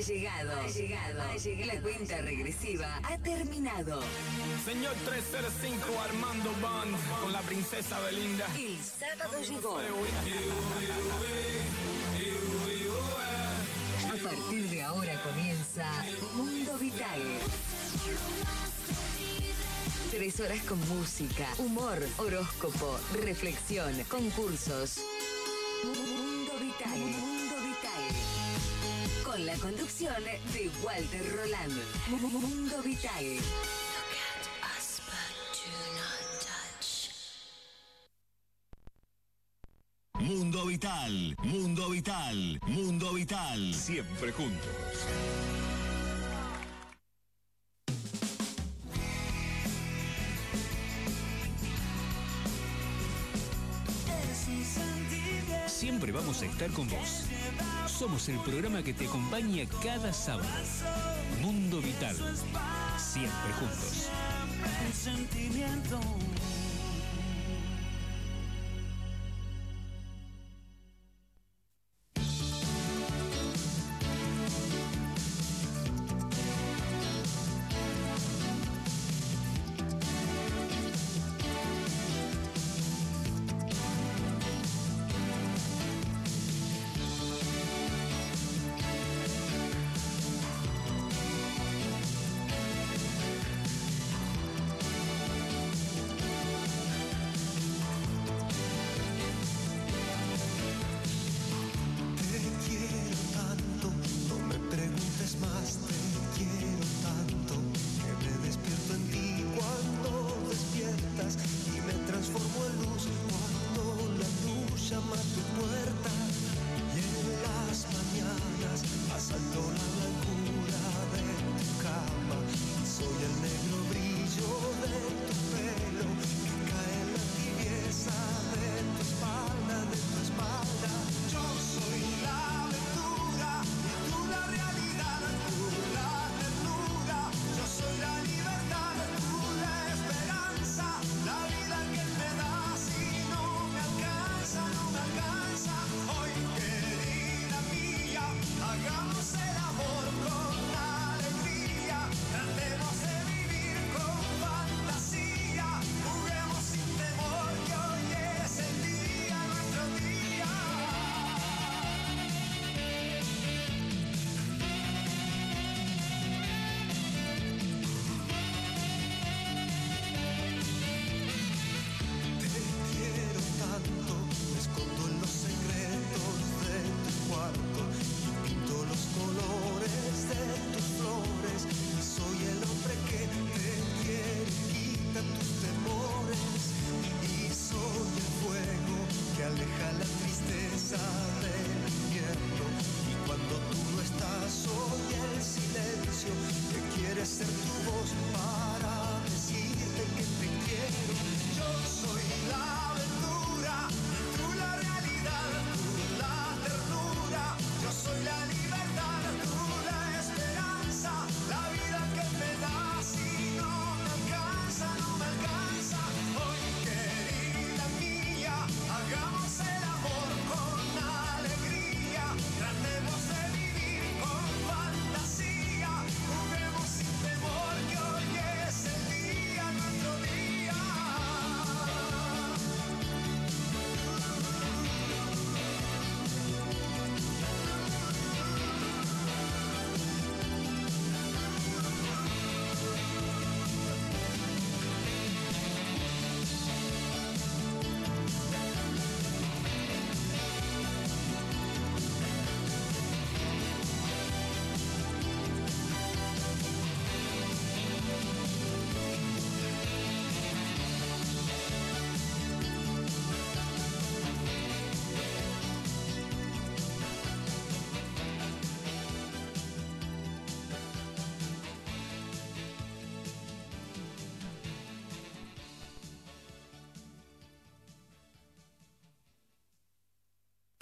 Llegado. Ha llegado. Ha llegado. La cuenta regresiva ha terminado. Señor 305 Armando Band con la princesa Belinda. El sábado llegó. A partir de ahora comienza Mundo Vital. Tres horas con música, humor, horóscopo, reflexión, concursos. Mundo Vital. Mundo Vital. Con la conducción de Walter Roland. Mundo Vital. Mundo Vital, Mundo Vital, Mundo Vital. Siempre juntos. Siempre vamos a estar con vos. Somos el programa que te acompaña cada sábado. Mundo Vital. Siempre juntos.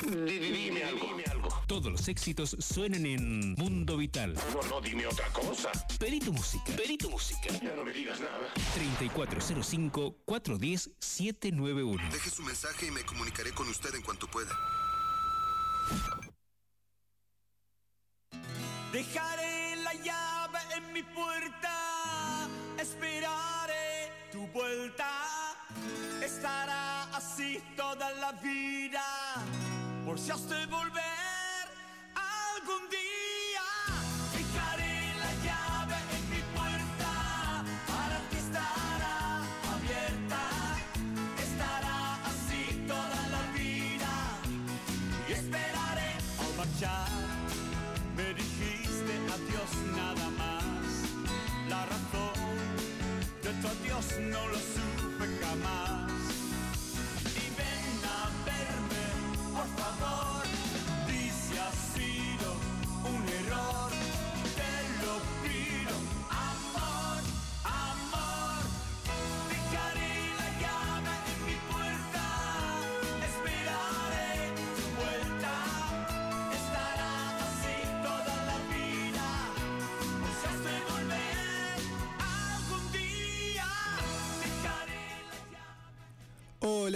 Dime algo. Todos los éxitos suenan en Mundo Vital. No, no, dime otra cosa. Pedí tu música. Pedí tu música. Ya no me digas nada. 3405-410-791. Deje su mensaje y me comunicaré con usted en cuanto pueda.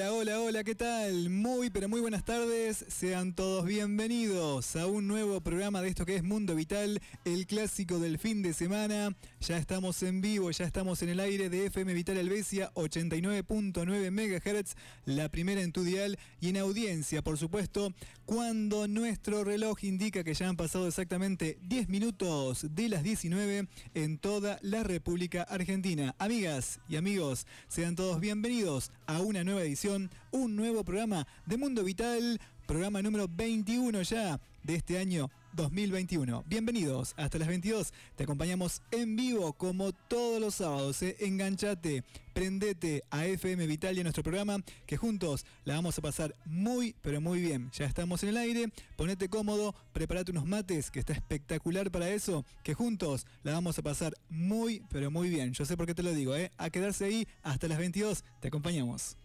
Hola, hola, hola, ¿qué tal? Muy, pero muy buenas tardes. Sean todos bienvenidos a un nuevo programa de esto que es Mundo Vital, el clásico del fin de semana. Ya estamos en vivo, ya estamos en el aire de FM Vital Helvecia 89.9 MHz, la primera en tu dial y en audiencia, por supuesto, cuando nuestro reloj indica que ya han pasado exactamente 10 minutos de las 19 en toda la República Argentina. Amigas y amigos, sean todos bienvenidos a una nueva edición, un nuevo programa de Mundo Vital, programa número 21 ya de este año 2021. Bienvenidos hasta las 22. Te acompañamos en vivo como todos los sábados. ¿eh? Enganchate, prendete a FM Vital y a nuestro programa que juntos la vamos a pasar muy pero muy bien. Ya estamos en el aire, ponete cómodo, prepárate unos mates que está espectacular para eso, que juntos la vamos a pasar muy pero muy bien. Yo sé por qué te lo digo, ¿eh? a quedarse ahí hasta las 22. Te acompañamos.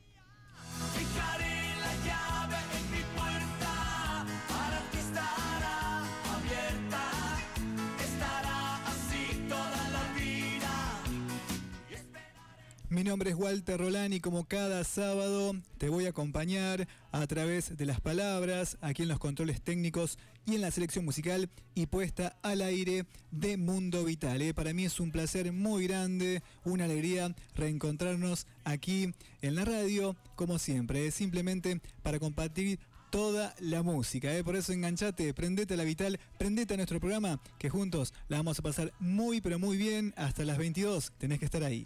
Mi nombre es Walter Rolán y como cada sábado te voy a acompañar a través de las palabras, aquí en los controles técnicos y en la selección musical y puesta al aire de Mundo Vital. ¿eh? Para mí es un placer muy grande, una alegría reencontrarnos aquí en la radio, como siempre, ¿eh? simplemente para compartir toda la música. ¿eh? Por eso enganchate, prendete a la Vital, prendete a nuestro programa, que juntos la vamos a pasar muy pero muy bien hasta las 22. Tenés que estar ahí.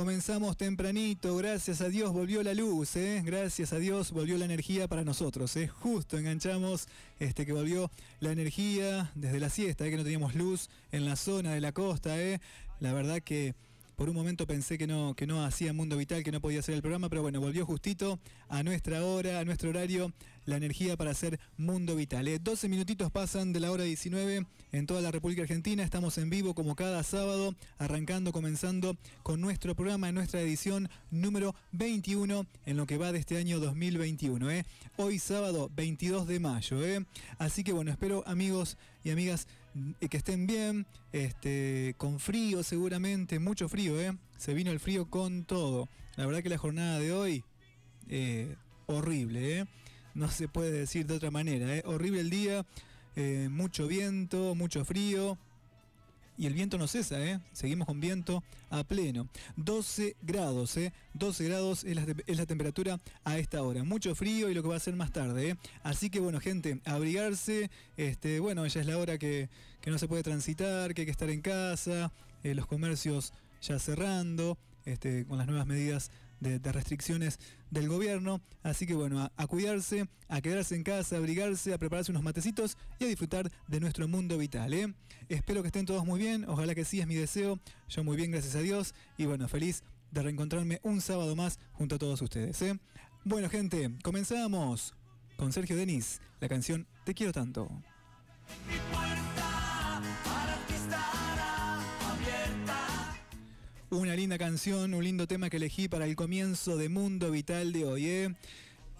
Comenzamos tempranito, gracias a Dios volvió la luz, ¿eh? gracias a Dios volvió la energía para nosotros. ¿eh? Justo enganchamos este, que volvió la energía desde la siesta, ¿eh? que no teníamos luz en la zona de la costa. ¿eh? La verdad que por un momento pensé que no, que no hacía Mundo Vital, que no podía hacer el programa, pero bueno, volvió justito a nuestra hora, a nuestro horario, la energía para hacer Mundo Vital. ¿eh? 12 minutitos pasan de la hora 19 en toda la República Argentina. Estamos en vivo como cada sábado, arrancando, comenzando con nuestro programa, en nuestra edición número 21 en lo que va de este año 2021. ¿eh? Hoy sábado 22 de mayo. ¿eh? Así que bueno, espero amigos y amigas que estén bien, este, con frío seguramente, mucho frío, ¿eh? Se vino el frío con todo. La verdad que la jornada de hoy, eh, horrible, ¿eh? No se puede decir de otra manera, ¿eh? Horrible el día, eh, mucho viento, mucho frío. Y el viento no cesa, ¿eh? Seguimos con viento a pleno. 12 grados, ¿eh? 12 grados es la, es la temperatura a esta hora. Mucho frío y lo que va a ser más tarde, ¿eh? Así que bueno, gente, abrigarse. Este, bueno, ya es la hora que, que no se puede transitar, que hay que estar en casa. eh, los comercios ya cerrando, este, con las nuevas medidas de, restricciones del gobierno. Así que bueno, a, a cuidarse, a quedarse en casa, a abrigarse, a prepararse unos matecitos y a disfrutar de nuestro mundo vital. ¿eh? Espero que estén todos muy bien, ojalá que sí es mi deseo. Yo muy bien, gracias a Dios. Y bueno, feliz de reencontrarme un sábado más junto a todos ustedes. ¿eh? Bueno, gente, comenzamos con Sergio Denis, la canción Te quiero tanto. Una linda canción, un lindo tema que elegí para el comienzo de Mundo Vital de hoy, ¿eh?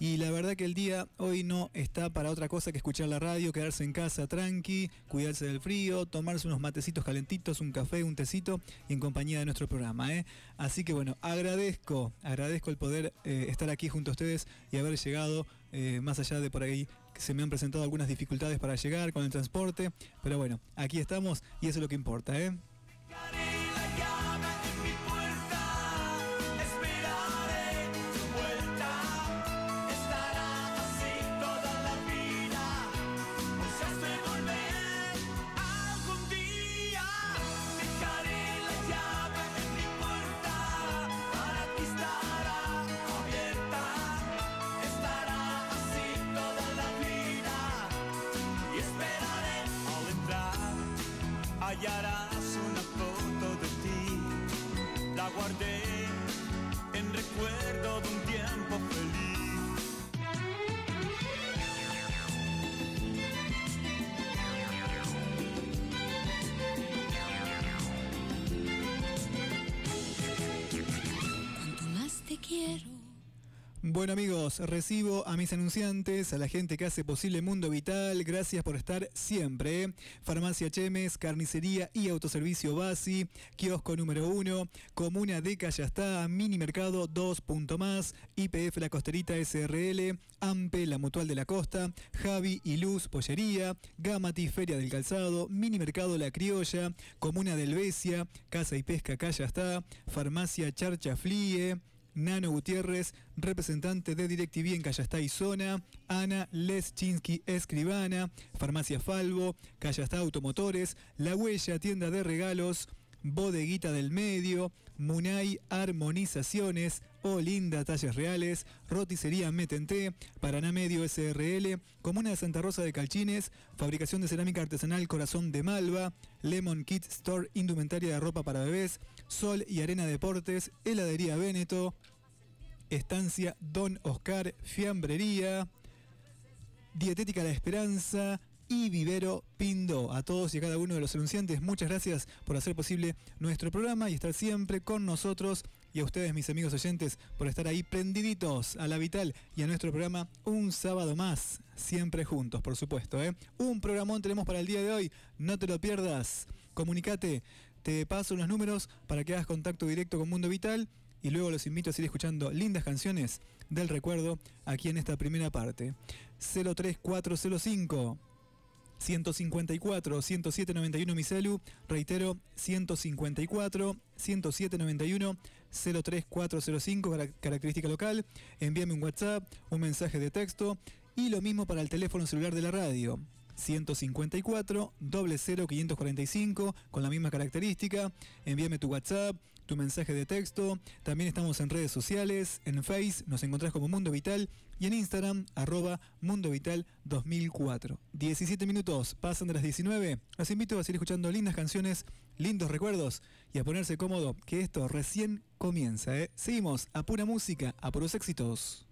Y la verdad que el día hoy no está para otra cosa que escuchar la radio, quedarse en casa tranqui, cuidarse del frío, tomarse unos matecitos calentitos, un café, un tecito y en compañía de nuestro programa. ¿eh? Así que bueno, agradezco, agradezco el poder eh, estar aquí junto a ustedes y haber llegado eh, más allá de por ahí que se me han presentado algunas dificultades para llegar con el transporte, pero bueno, aquí estamos y eso es lo que importa. ¿eh? Bueno amigos, recibo a mis anunciantes, a la gente que hace posible Mundo Vital, gracias por estar siempre. ¿eh? Farmacia Chemes, Carnicería y Autoservicio Basi, Kiosco número 1, Comuna de Callastá, Mini Mercado 2 punto más, IPF La Costerita SRL, AMPE La Mutual de la Costa, Javi y Luz Pollería, Gamati Feria del Calzado, Mini Mercado La Criolla, Comuna del Besia, Casa y Pesca Callastá, Farmacia Charcha Flie, Nano Gutiérrez, representante de DirecTV en Callastá y Zona, Ana Leschinsky Escribana, Farmacia Falvo, Callastá Automotores, La Huella, tienda de regalos, Bodeguita del Medio, Munay Armonizaciones, Olinda Talles Reales, Roticería Metente, Paraná Medio SRL, Comuna de Santa Rosa de Calchines, Fabricación de Cerámica Artesanal Corazón de Malva, Lemon Kit Store, Indumentaria de Ropa para Bebés, Sol y Arena Deportes, Heladería Véneto, Estancia Don Oscar, Fiambrería, Dietética La Esperanza y Vivero Pindo. A todos y a cada uno de los anunciantes, muchas gracias por hacer posible nuestro programa y estar siempre con nosotros. Y a ustedes, mis amigos oyentes, por estar ahí prendiditos a la Vital y a nuestro programa un sábado más, siempre juntos, por supuesto. ¿eh? Un programón tenemos para el día de hoy, no te lo pierdas. Comunicate, te paso unos números para que hagas contacto directo con Mundo Vital y luego los invito a seguir escuchando lindas canciones del recuerdo aquí en esta primera parte. 03405 154 10791 mi celu, reitero 154 10791 03405 cara- característica local, envíame un WhatsApp, un mensaje de texto y lo mismo para el teléfono celular de la radio. 154 00 545 con la misma característica. Envíame tu WhatsApp, tu mensaje de texto. También estamos en redes sociales, en Face, nos encontrás como Mundo Vital y en Instagram, arroba Mundo Vital 2004. 17 minutos, pasan de las 19. Los invito a seguir escuchando lindas canciones, lindos recuerdos y a ponerse cómodo, que esto recién comienza. ¿eh? Seguimos a pura música, a puros éxitos.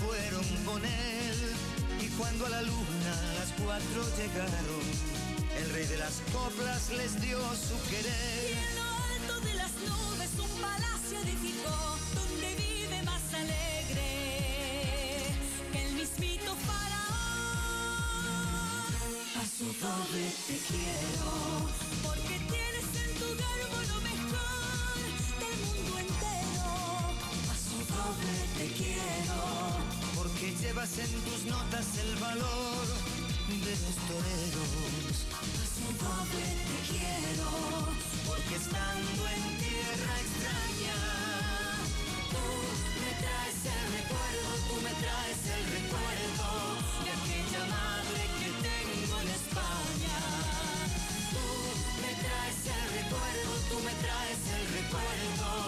fueron con él. Y cuando a la luna las cuatro llegaron, el rey de las coplas les dio su querer. Y en lo alto de las nubes un palacio edificó, donde vive más alegre que el mismito faraón. A su doble te quiero. llevas en tus notas el valor de los toreros. Así pobre te quiero, porque estando en tierra extraña, tú me traes el recuerdo, tú me traes el recuerdo de aquella madre que tengo en España. Tú me traes el recuerdo, tú me traes el recuerdo.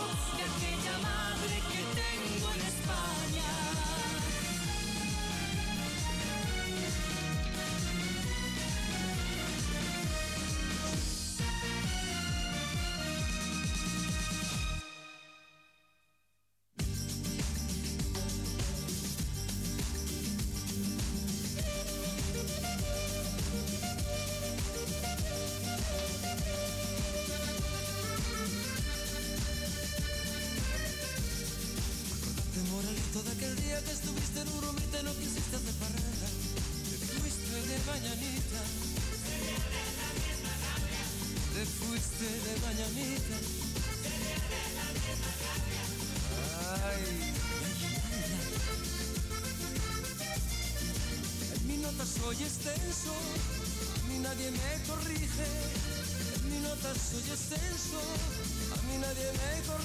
nadie me corrige, mi nota soy extenso, a mí nadie me corrige.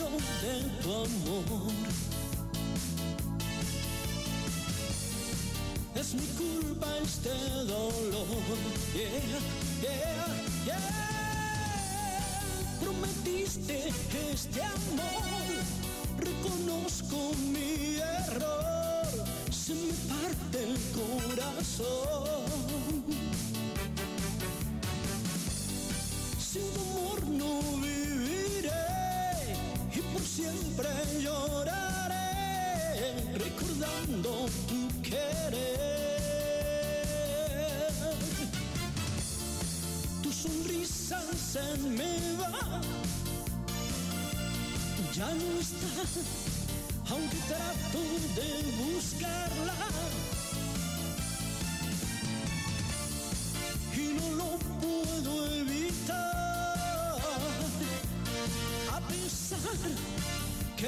De amor. Es mi culpa este dolor. Yeah, yeah, yeah. Prometiste este amor. Reconozco mi error. Se me parte el corazón. Se me va, ya no está, aunque trato de buscarla. y no lo puedo evitar. A pesar que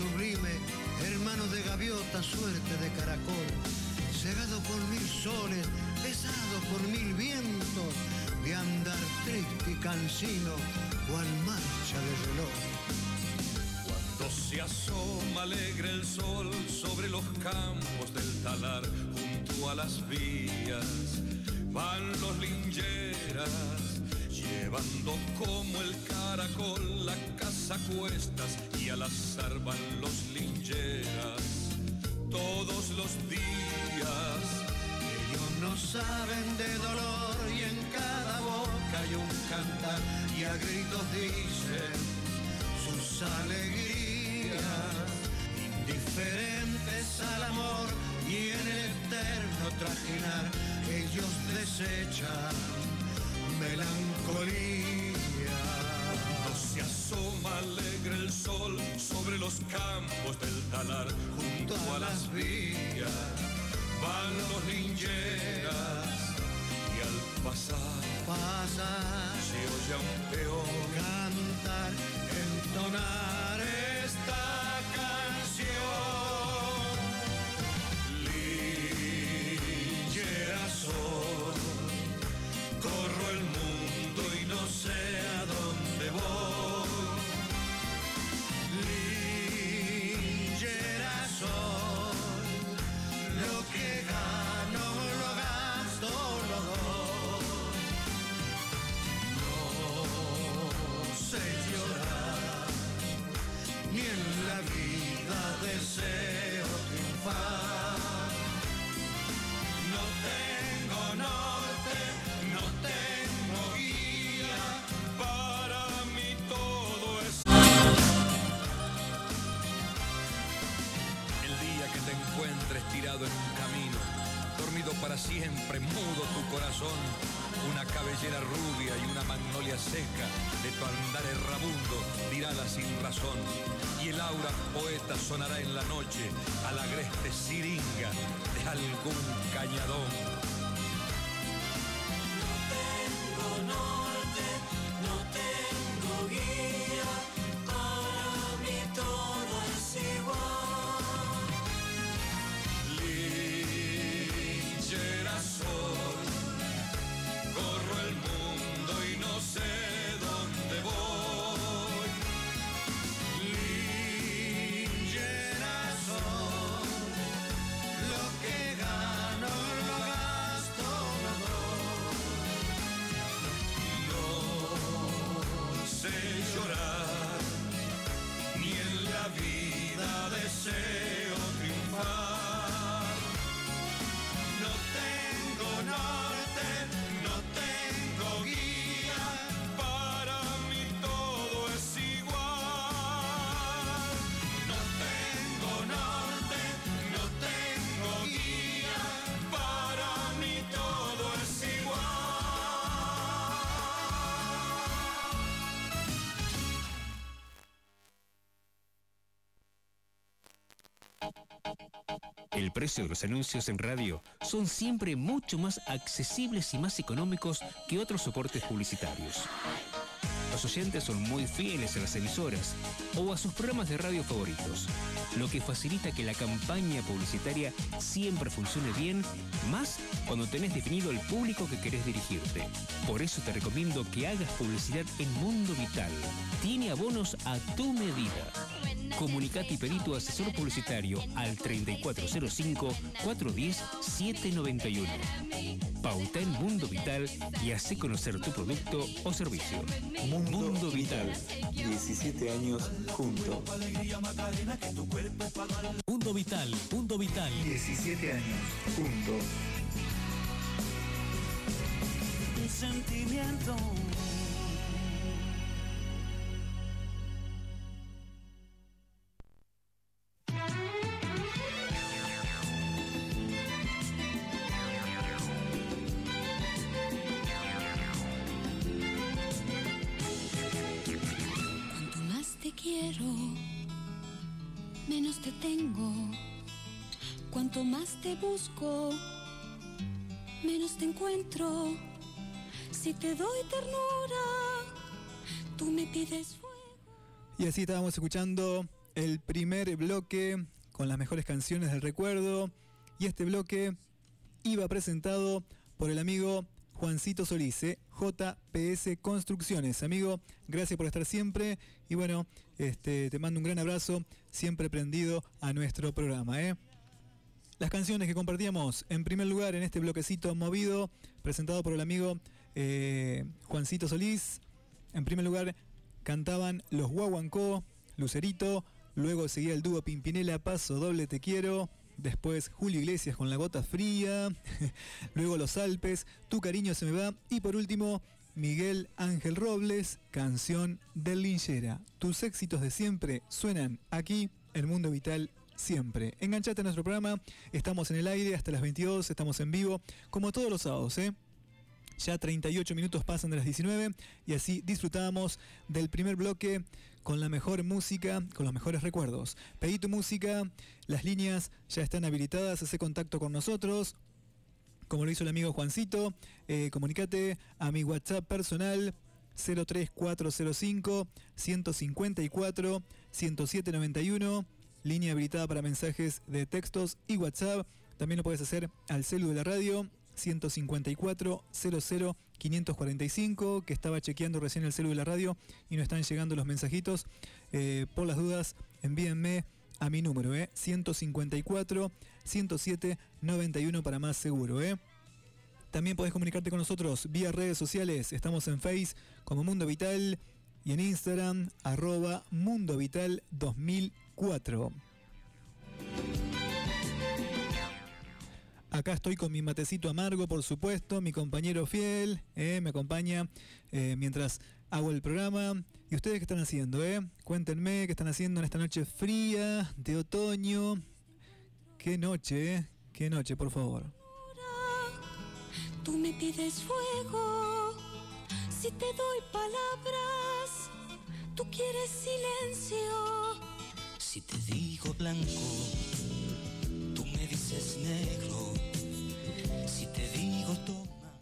sublime, hermano de gaviota, suerte de caracol, cegado por mil soles, pesado por mil vientos, de andar triste y cansino, cual marcha de reloj. Cuando se asoma alegre el sol sobre los campos del talar junto a las vías, van los lingeras llevando como el caracol la casa a cuestas y al azar van a gritos dicen, sus alegrías, indiferentes al amor y en el eterno trajinar ellos desechan melancolía. Cuando se asoma alegre el sol sobre los campos del talar, junto a las vías van los lincheras y al pasar Pasar, se oye un peón cantar, entonar sonará en la noche a la agreste siringa de algún cañadón. El precio de los anuncios en radio son siempre mucho más accesibles y más económicos que otros soportes publicitarios. Los oyentes son muy fieles a las emisoras o a sus programas de radio favoritos, lo que facilita que la campaña publicitaria siempre funcione bien, más cuando tenés definido el público que querés dirigirte. Por eso te recomiendo que hagas publicidad en Mundo Vital. Tiene abonos a tu medida. Comunicate y pedí tu asesor publicitario al 3405-410-791. Pauta en Mundo Vital y hace conocer tu producto o servicio. Mundo, Vital. 17 años juntos. Mundo Vital, Mundo Vital. 17 años juntos. Un sentimiento. Y así estábamos escuchando el primer bloque con las mejores canciones del recuerdo. Y este bloque iba presentado por el amigo Juancito Solís, ¿eh? JPS Construcciones. Amigo, gracias por estar siempre. Y bueno, este, te mando un gran abrazo, siempre prendido a nuestro programa. ¿eh? Las canciones que compartíamos, en primer lugar, en este bloquecito movido, presentado por el amigo eh, Juancito Solís. En primer lugar, cantaban Los Guaguancó, Lucerito, luego seguía el dúo Pimpinela, Paso Doble Te Quiero, después Julio Iglesias con La Gota Fría, luego Los Alpes, Tu Cariño Se Me Va, y por último, Miguel Ángel Robles, canción del Linchera. Tus éxitos de siempre suenan aquí, El Mundo Vital siempre. Enganchate a nuestro programa, estamos en el aire hasta las 22, estamos en vivo, como todos los sábados, ¿eh? Ya 38 minutos pasan de las 19 y así disfrutamos del primer bloque con la mejor música, con los mejores recuerdos. Pedí tu música, las líneas ya están habilitadas, hace contacto con nosotros. Como lo hizo el amigo Juancito, eh, comunicate a mi WhatsApp personal 03405 154 10791, línea habilitada para mensajes de textos y WhatsApp. También lo puedes hacer al celu de la radio 154 00 545 que estaba chequeando recién el celu de la radio y no están llegando los mensajitos. Eh, por las dudas, envíenme a mi número, eh, 154 107 91 para más seguro. Eh. También podés comunicarte con nosotros vía redes sociales. Estamos en Face como Mundo Vital y en Instagram arroba Mundo Vital 2004. Acá estoy con mi matecito amargo, por supuesto, mi compañero fiel, eh, me acompaña eh, mientras hago el programa. ¿Y ustedes qué están haciendo? Eh? Cuéntenme qué están haciendo en esta noche fría de otoño. Qué noche, eh? Qué noche, por favor. Tú me pides fuego, si te doy palabras, tú quieres silencio. Si te digo blanco, tú me dices negro. Si te digo toma.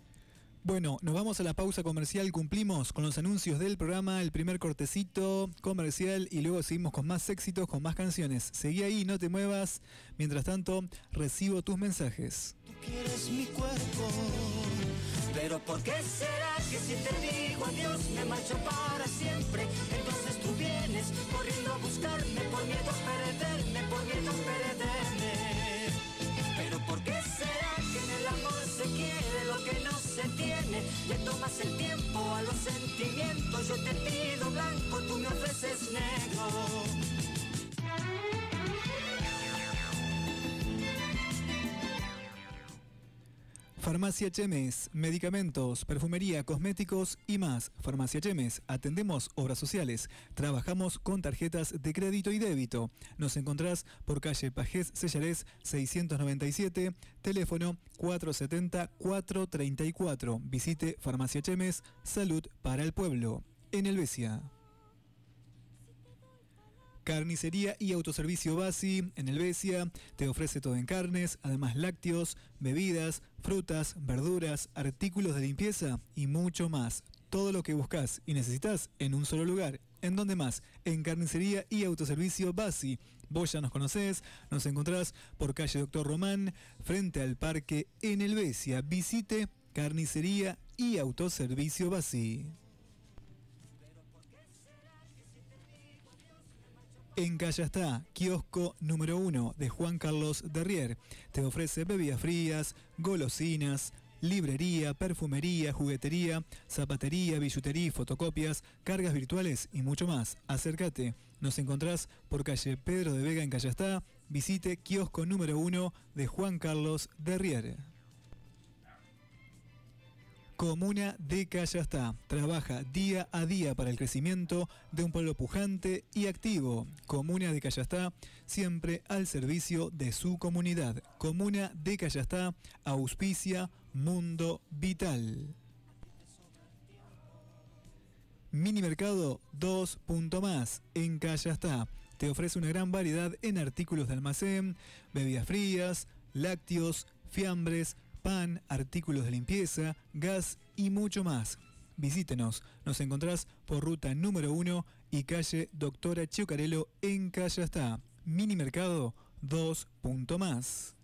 Bueno, nos vamos a la pausa comercial, cumplimos con los anuncios del programa, el primer cortecito comercial y luego seguimos con más éxitos, con más canciones. Seguí ahí, no te muevas. Mientras tanto, recibo tus mensajes. quieres mi cuerpo. Pero ¿por qué será que si te digo adiós me marcho para siempre? Entonces tú vienes corriendo a buscarme por miedo a por miedo a perderme. Pero ¿por qué será que en el amor se quiere lo que no se tiene? Le tomas el tiempo a los sentimientos, yo te pido blanco, tú me ofreces negro. Farmacia Chemes, medicamentos, perfumería, cosméticos y más. Farmacia Chemes, atendemos obras sociales, trabajamos con tarjetas de crédito y débito. Nos encontrás por calle Pajés Sellarés 697, teléfono 470-434. Visite Farmacia Chemes, salud para el pueblo. En Helvecia. Carnicería y autoservicio Basi en Helvecia te ofrece todo en carnes, además lácteos, bebidas, frutas, verduras, artículos de limpieza y mucho más. Todo lo que buscas y necesitas en un solo lugar. ¿En dónde más? En Carnicería y Autoservicio Basi. Vos ya nos conocés, nos encontrás por calle Doctor Román, frente al parque en Helvecia. Visite Carnicería y Autoservicio Basi. En Calle está, kiosco número uno de Juan Carlos Derrier. Te ofrece bebidas frías, golosinas, librería, perfumería, juguetería, zapatería, billutería, fotocopias, cargas virtuales y mucho más. Acércate. Nos encontrás por calle Pedro de Vega en Callastá. Visite kiosco número uno de Juan Carlos Derrier. Comuna de Callastá trabaja día a día para el crecimiento de un pueblo pujante y activo. Comuna de Callastá siempre al servicio de su comunidad. Comuna de Callastá auspicia Mundo Vital. Mini Mercado 2. más en Callastá. Te ofrece una gran variedad en artículos de almacén, bebidas frías, lácteos, fiambres, pan, artículos de limpieza, gas y mucho más. Visítenos, nos encontrás por ruta número 1 y calle Doctora Chiocarelo en Callastá. Mini Mercado 2. más.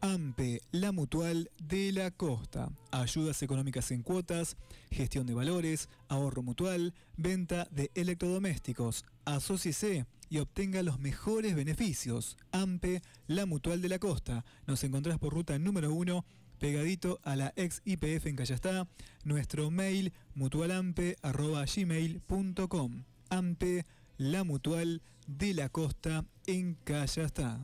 AMPE, la mutual de la costa. Ayudas económicas en cuotas, gestión de valores, ahorro mutual, venta de electrodomésticos. Asociese y obtenga los mejores beneficios. AMPE, la mutual de la costa. Nos encontrás por ruta número 1, pegadito a la ex IPF en Callastá. Nuestro mail mutualampe.gmail.com. AMPE, la mutual de la costa en Callastá.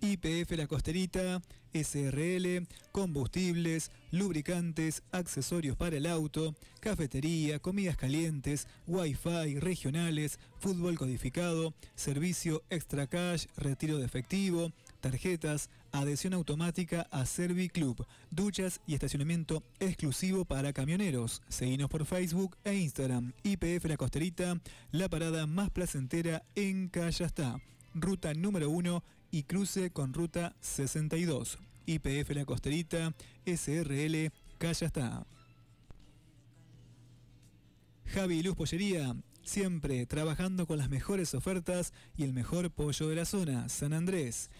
IPF La Costerita, SRL, combustibles, lubricantes, accesorios para el auto, cafetería, comidas calientes, wifi regionales, fútbol codificado, servicio extra cash, retiro de efectivo, tarjetas, adhesión automática a Serviclub, duchas y estacionamiento exclusivo para camioneros. Seguinos por Facebook e Instagram. IPF La Costerita, la parada más placentera en Callastá. Ruta número 1 y cruce con ruta 62. IPF La Costerita, SRL, Callastá. Javi Luz Pollería, siempre trabajando con las mejores ofertas y el mejor pollo de la zona, San Andrés.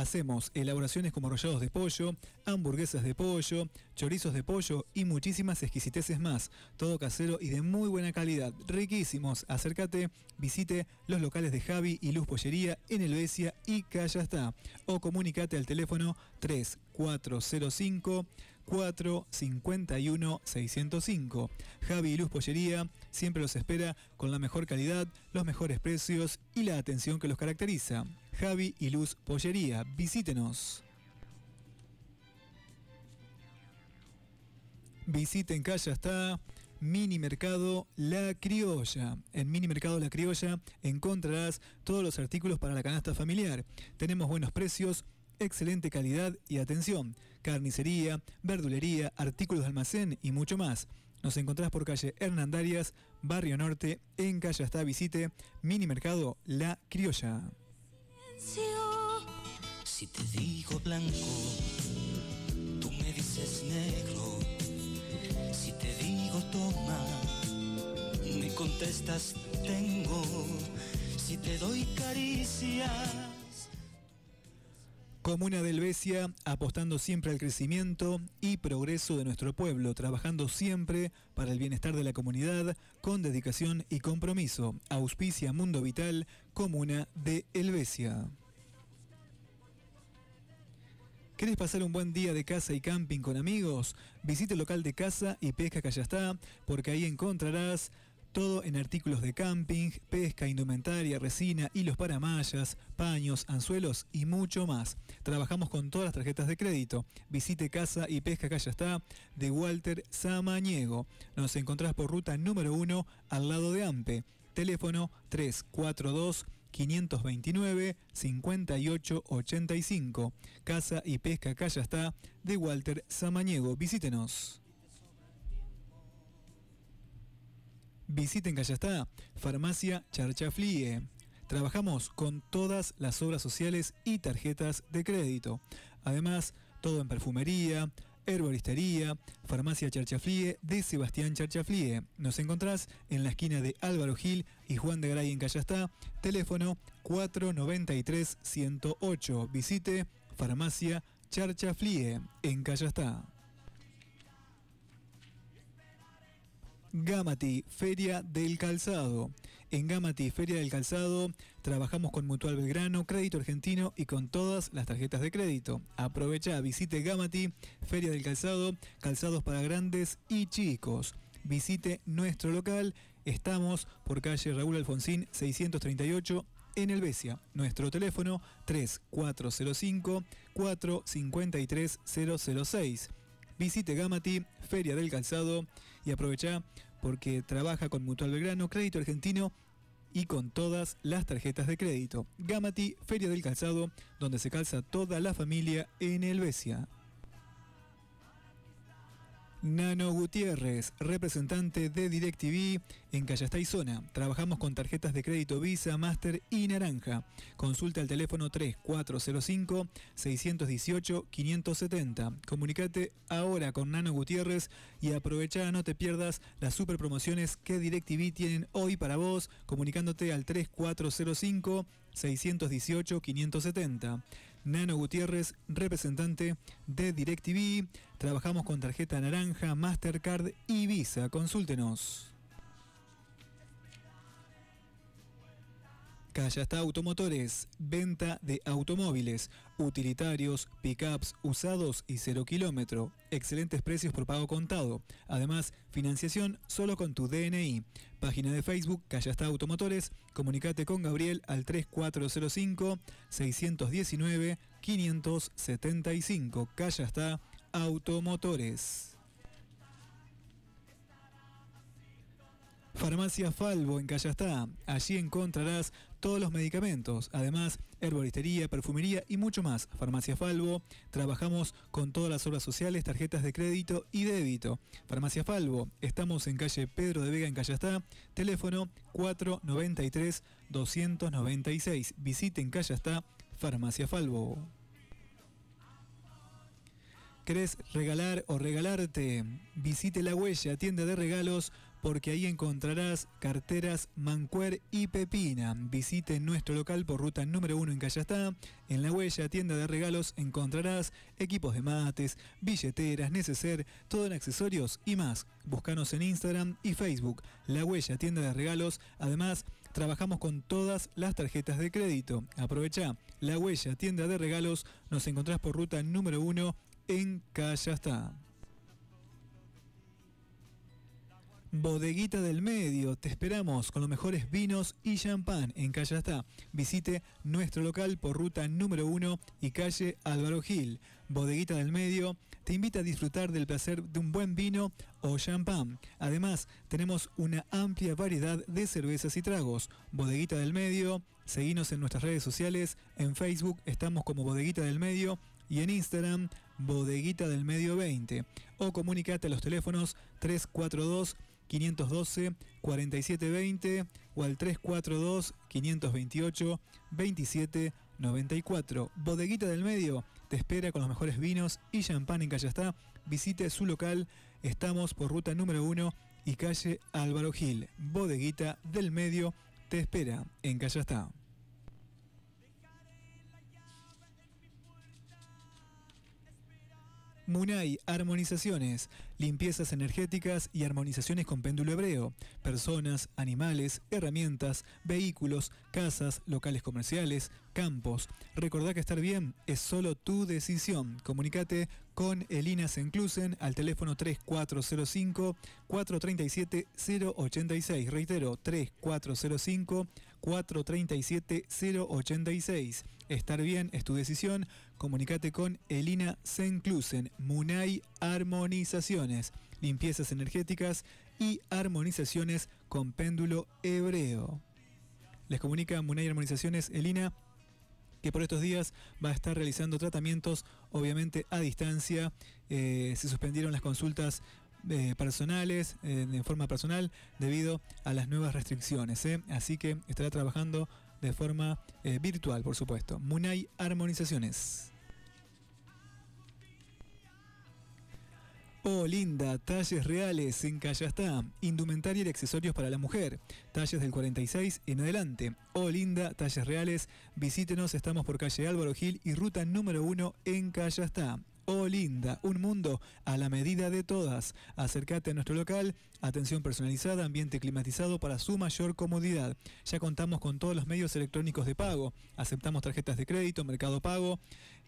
Hacemos elaboraciones como rollados de pollo, hamburguesas de pollo, chorizos de pollo y muchísimas exquisiteces más. Todo casero y de muy buena calidad. Riquísimos. Acércate, visite los locales de Javi y Luz Pollería en Helvecia y Callastá. O comunicate al teléfono 3405 451 605. Javi y Luz Pollería siempre los espera con la mejor calidad, los mejores precios y la atención que los caracteriza. Javi y Luz Pollería, visítenos. Visiten Calla está Mini Mercado La Criolla. En Mini Mercado La Criolla encontrarás todos los artículos para la canasta familiar. Tenemos buenos precios, excelente calidad y atención. Carnicería, verdulería, artículos de almacén y mucho más. Nos encontrás por calle Hernandarias, Barrio Norte, en Calle hasta Visite, Mini Mercado La Criolla. Si te digo blanco, tú me dices negro. Si te digo toma, me contestas tengo. Si te doy caricias. Comuna del Besia, apostando siempre al crecimiento y progreso de nuestro pueblo, trabajando siempre para el bienestar de la comunidad, con dedicación y compromiso. Auspicia Mundo Vital, Comuna de Helvecia. ¿Querés pasar un buen día de casa y camping con amigos? Visite el local de casa y pesca Callastá, porque ahí encontrarás todo en artículos de camping, pesca, indumentaria, resina, hilos para mallas, paños, anzuelos y mucho más. Trabajamos con todas las tarjetas de crédito. Visite Casa y Pesca Calle está de Walter Samaniego. Nos encontrás por ruta número 1 al lado de AMPE. Teléfono 342 529 5885. Casa y Pesca Calle está de Walter Samaniego. Visítenos. Visiten Callastá, Farmacia Charchaflie. Trabajamos con todas las obras sociales y tarjetas de crédito. Además, todo en perfumería, herboristería, Farmacia Charchaflie de Sebastián Charchaflie. Nos encontrás en la esquina de Álvaro Gil y Juan de Garay en Callastá. Teléfono 493-108. Visite Farmacia Charchaflie en Callastá. Gamati, Feria del Calzado. En Gamati, Feria del Calzado, trabajamos con Mutual Belgrano, Crédito Argentino y con todas las tarjetas de crédito. Aprovecha, visite Gamati, Feria del Calzado, calzados para grandes y chicos. Visite nuestro local, estamos por calle Raúl Alfonsín 638 en Helvecia. Nuestro teléfono 3405 453 006. Visite Gamati, Feria del Calzado y aprovecha porque trabaja con Mutual Belgrano, Crédito Argentino y con todas las tarjetas de crédito. Gamati, Feria del Calzado, donde se calza toda la familia en Helvecia. Nano Gutiérrez, representante de DirecTV en Callastá y Zona. Trabajamos con tarjetas de crédito Visa, Master y Naranja. Consulta al teléfono 3405-618-570. Comunicate ahora con Nano Gutiérrez y aprovecha, no te pierdas las super promociones que DirecTV tienen hoy para vos, comunicándote al 3405 618-570. Nano Gutiérrez, representante de DirecTV. Trabajamos con tarjeta naranja, Mastercard y Visa. Consúltenos. Callasta Automotores, venta de automóviles, utilitarios, pickups usados y cero kilómetro. Excelentes precios por pago contado. Además, financiación solo con tu DNI. Página de Facebook Callasta Automotores. Comunicate con Gabriel al 3405 619 575. Callasta Automotores. Farmacia Falvo en Callastá. Allí encontrarás todos los medicamentos, además herboristería, perfumería y mucho más. Farmacia Falvo, trabajamos con todas las obras sociales, tarjetas de crédito y débito. Farmacia Falvo, estamos en calle Pedro de Vega en Callastá, teléfono 493 296. Visite en Callastá, Farmacia Falvo. ¿Querés regalar o regalarte? Visite La Huella, tienda de regalos porque ahí encontrarás carteras Mancuer y Pepina. Visite nuestro local por ruta número 1 en Callastá. En la huella, tienda de regalos, encontrarás equipos de mates, billeteras, neceser, todo en accesorios y más. Búscanos en Instagram y Facebook. La huella, tienda de regalos. Además, trabajamos con todas las tarjetas de crédito. Aprovecha la huella, tienda de regalos. Nos encontrás por ruta número 1 en Callastá. Bodeguita del Medio, te esperamos con los mejores vinos y champán en Callastá. Visite nuestro local por ruta número 1 y calle Álvaro Gil. Bodeguita del Medio te invita a disfrutar del placer de un buen vino o champán. Además, tenemos una amplia variedad de cervezas y tragos. Bodeguita del Medio, seguinos en nuestras redes sociales. En Facebook estamos como Bodeguita del Medio y en Instagram Bodeguita del Medio 20. O comunicate a los teléfonos 342 512 4720 o al 342 528 2794. Bodeguita del Medio te espera con los mejores vinos y champán en Callastá. Visite su local. Estamos por ruta número 1 y calle Álvaro Gil. Bodeguita del Medio te espera en Callastá. Munay Armonizaciones, limpiezas energéticas y armonizaciones con péndulo hebreo, personas, animales, herramientas, vehículos, casas, locales comerciales, campos. Recordá que estar bien es solo tu decisión. Comunicate con Elina Senclusen al teléfono 3405 437 086. Reitero, 3405 437 086. Estar bien es tu decisión. Comunicate con Elina Senclusen, Munay Armonizaciones, limpiezas energéticas y armonizaciones con péndulo hebreo. Les comunica Munay Armonizaciones, Elina, que por estos días va a estar realizando tratamientos, obviamente a distancia. Eh, se suspendieron las consultas eh, personales, eh, en forma personal, debido a las nuevas restricciones. ¿eh? Así que estará trabajando de forma eh, virtual, por supuesto. Munay Armonizaciones. Oh, linda, talles reales en Callastá, indumentaria y accesorios para la mujer, talles del 46 en adelante. Oh, linda, talles reales, visítenos, estamos por calle Álvaro Gil y ruta número 1 en Callastá. Oh linda, un mundo a la medida de todas. Acércate a nuestro local, atención personalizada, ambiente climatizado para su mayor comodidad. Ya contamos con todos los medios electrónicos de pago. Aceptamos tarjetas de crédito, mercado pago.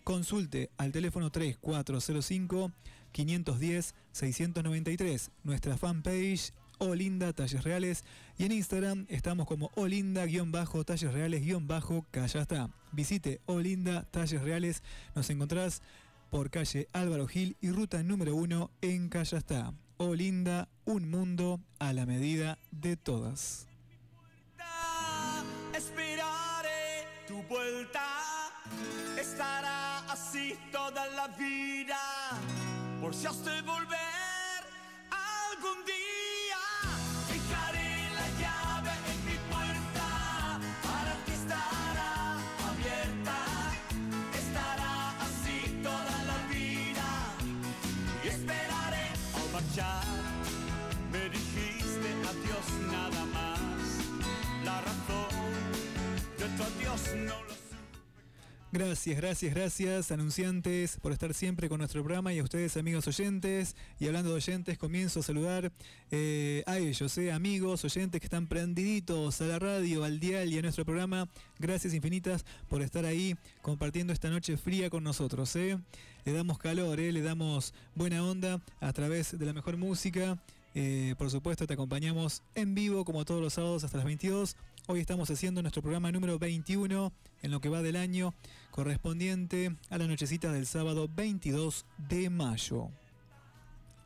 Consulte al teléfono 3405 510 693, nuestra fanpage Olinda Talles Reales y en Instagram estamos como Olinda-Talles Reales-Callastá. Visite Olinda Talles Reales, nos encontrás por calle Álvaro Gil y ruta número 1 en Callastá. Olinda, un mundo a la medida de todas. Estará así toda la vida. Gracias, gracias, gracias, anunciantes, por estar siempre con nuestro programa y a ustedes, amigos oyentes. Y hablando de oyentes, comienzo a saludar eh, a ellos, eh, amigos, oyentes que están prendiditos a la radio, al dial y a nuestro programa. Gracias infinitas por estar ahí compartiendo esta noche fría con nosotros. Eh. Le damos calor, eh, le damos buena onda a través de la mejor música. Eh, por supuesto, te acompañamos en vivo como todos los sábados hasta las 22. Hoy estamos haciendo nuestro programa número 21 en lo que va del año, correspondiente a la nochecita del sábado 22 de mayo.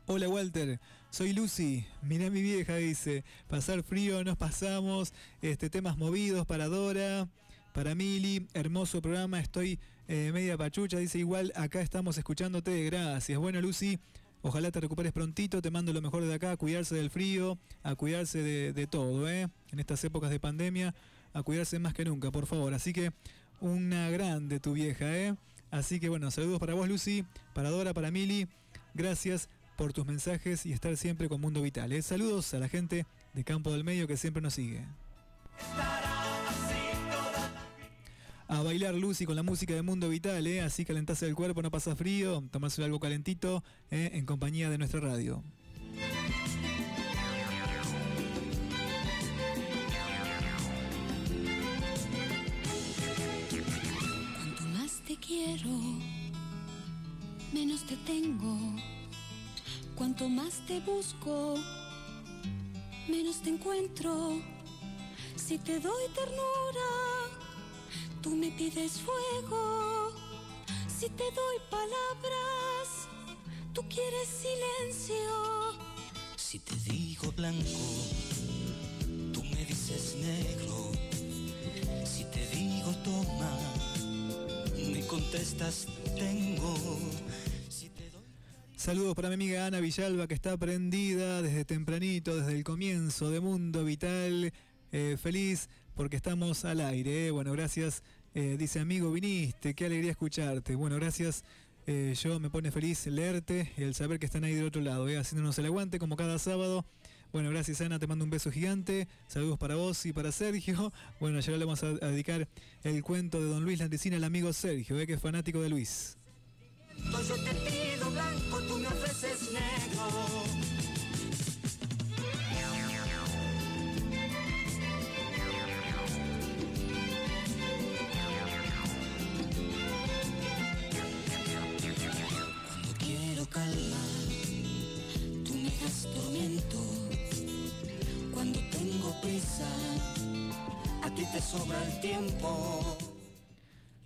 Hola Walter, soy Lucy, mirá mi vieja, dice, pasar frío, nos pasamos, este, temas movidos para Dora, para Mili, hermoso programa, estoy eh, media pachucha, dice igual, acá estamos escuchándote, gracias. Bueno Lucy, ojalá te recuperes prontito, te mando lo mejor de acá, a cuidarse del frío, a cuidarse de, todo, ¿eh? en estas épocas de pandemia, a cuidarse más que nunca, por favor. Así que una grande tu vieja, ¿eh? Así que bueno, saludos para vos Lucy, para Dora, para Mili, gracias por tus mensajes y estar siempre con Mundo Vital. ¿eh? Saludos a la gente de Campo del Medio que siempre nos sigue. A bailar Lucy con la música de Mundo Vital, ¿eh? así calentase el cuerpo, no pasa frío, tomarse algo calentito ¿eh? en compañía de nuestra radio. Cuanto más te quiero, menos te tengo. Cuanto más te busco, menos te encuentro. Si te doy ternura, tú me pides fuego. Si te doy palabras, tú quieres silencio. Si te digo blanco, tú me dices negro. Si te digo toma, me contestas tengo. Saludos para mi amiga Ana Villalba que está prendida desde tempranito, desde el comienzo de Mundo Vital. Eh, feliz porque estamos al aire. Bueno, gracias. Eh, dice amigo, viniste, qué alegría escucharte. Bueno, gracias. Eh, yo me pone feliz leerte y el saber que están ahí del otro lado, eh, haciéndonos el aguante como cada sábado. Bueno, gracias Ana, te mando un beso gigante. Saludos para vos y para Sergio. Bueno, ya le vamos a, dedicar el cuento de Don Luis Landicina al amigo Sergio, eh, que es fanático de Luis.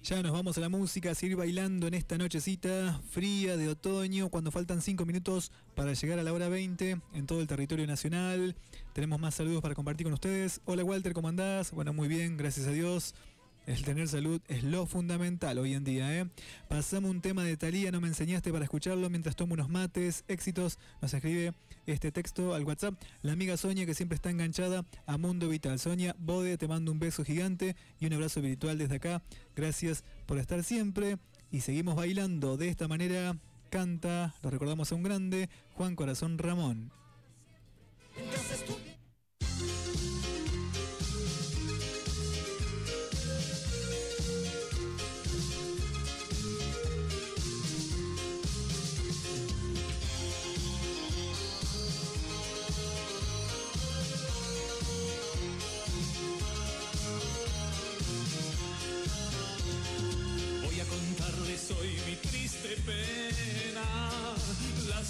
Ya nos vamos a la música, a seguir bailando en esta nochecita fría de otoño, cuando faltan 5 minutos para llegar a la hora 20 en todo el territorio nacional. Tenemos más saludos para compartir con ustedes. Hola Walter, ¿cómo andás? Bueno, muy bien, gracias a Dios. El tener salud es lo fundamental hoy en día, ¿eh? Pasamos un tema de Talía, no me enseñaste para escucharlo mientras tomo unos mates, éxitos. Nos escribe este texto al WhatsApp. La amiga Sonia que siempre está enganchada a Mundo Vital. Sonia Bode, te mando un beso gigante y un abrazo virtual desde acá. Gracias por estar siempre y seguimos bailando de esta manera. Canta, lo recordamos a un grande, Juan Corazón Ramón.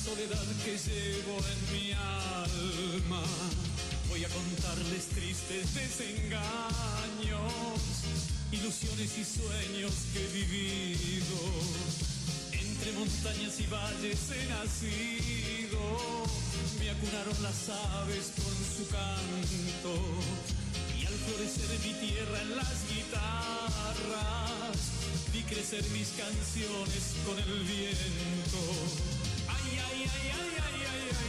Soledad que llevo en mi alma. Voy a contarles tristes desengaños, ilusiones y sueños que he vivido. Entre montañas y valles he nacido, me acunaron las aves con su canto. Y al florecer mi tierra en las guitarras, vi crecer mis canciones con el viento.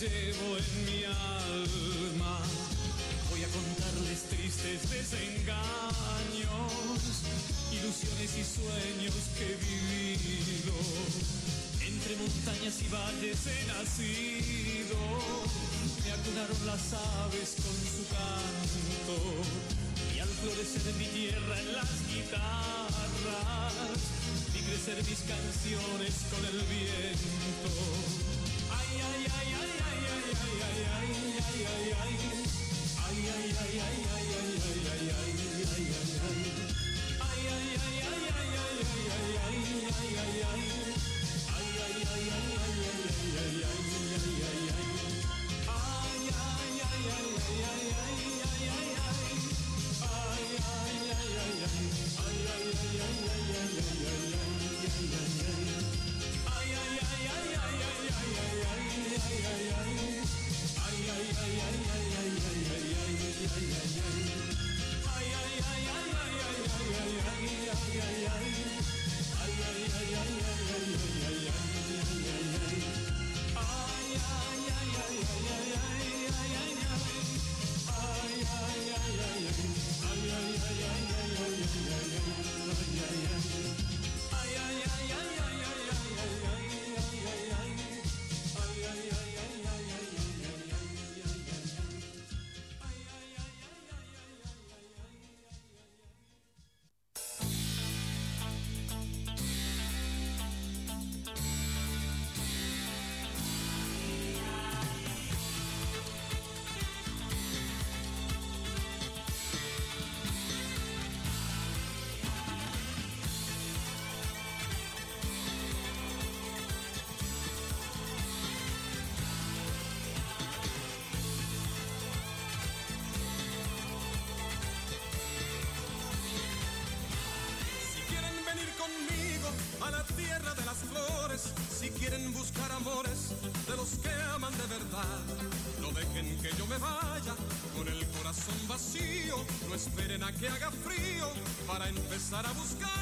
llevo en mi alma. Voy a contarles tristes desengaños, ilusiones y sueños que he vivido. Entre montañas y valles he nacido, me acunaron las aves con su canto. Y al florecer mi tierra en las guitarras, vi crecer mis canciones con el viento. ay, ay, ay. para buscar.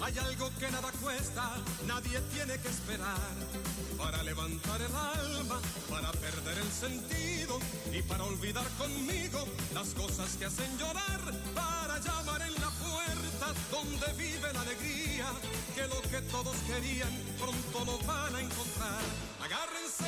Hay algo que nada cuesta, nadie tiene que esperar para levantar el alma, para perder el sentido y para olvidar conmigo las cosas que hacen llorar, para llamar en la puerta donde vive la alegría, que lo que todos querían pronto lo van a encontrar. Agárrense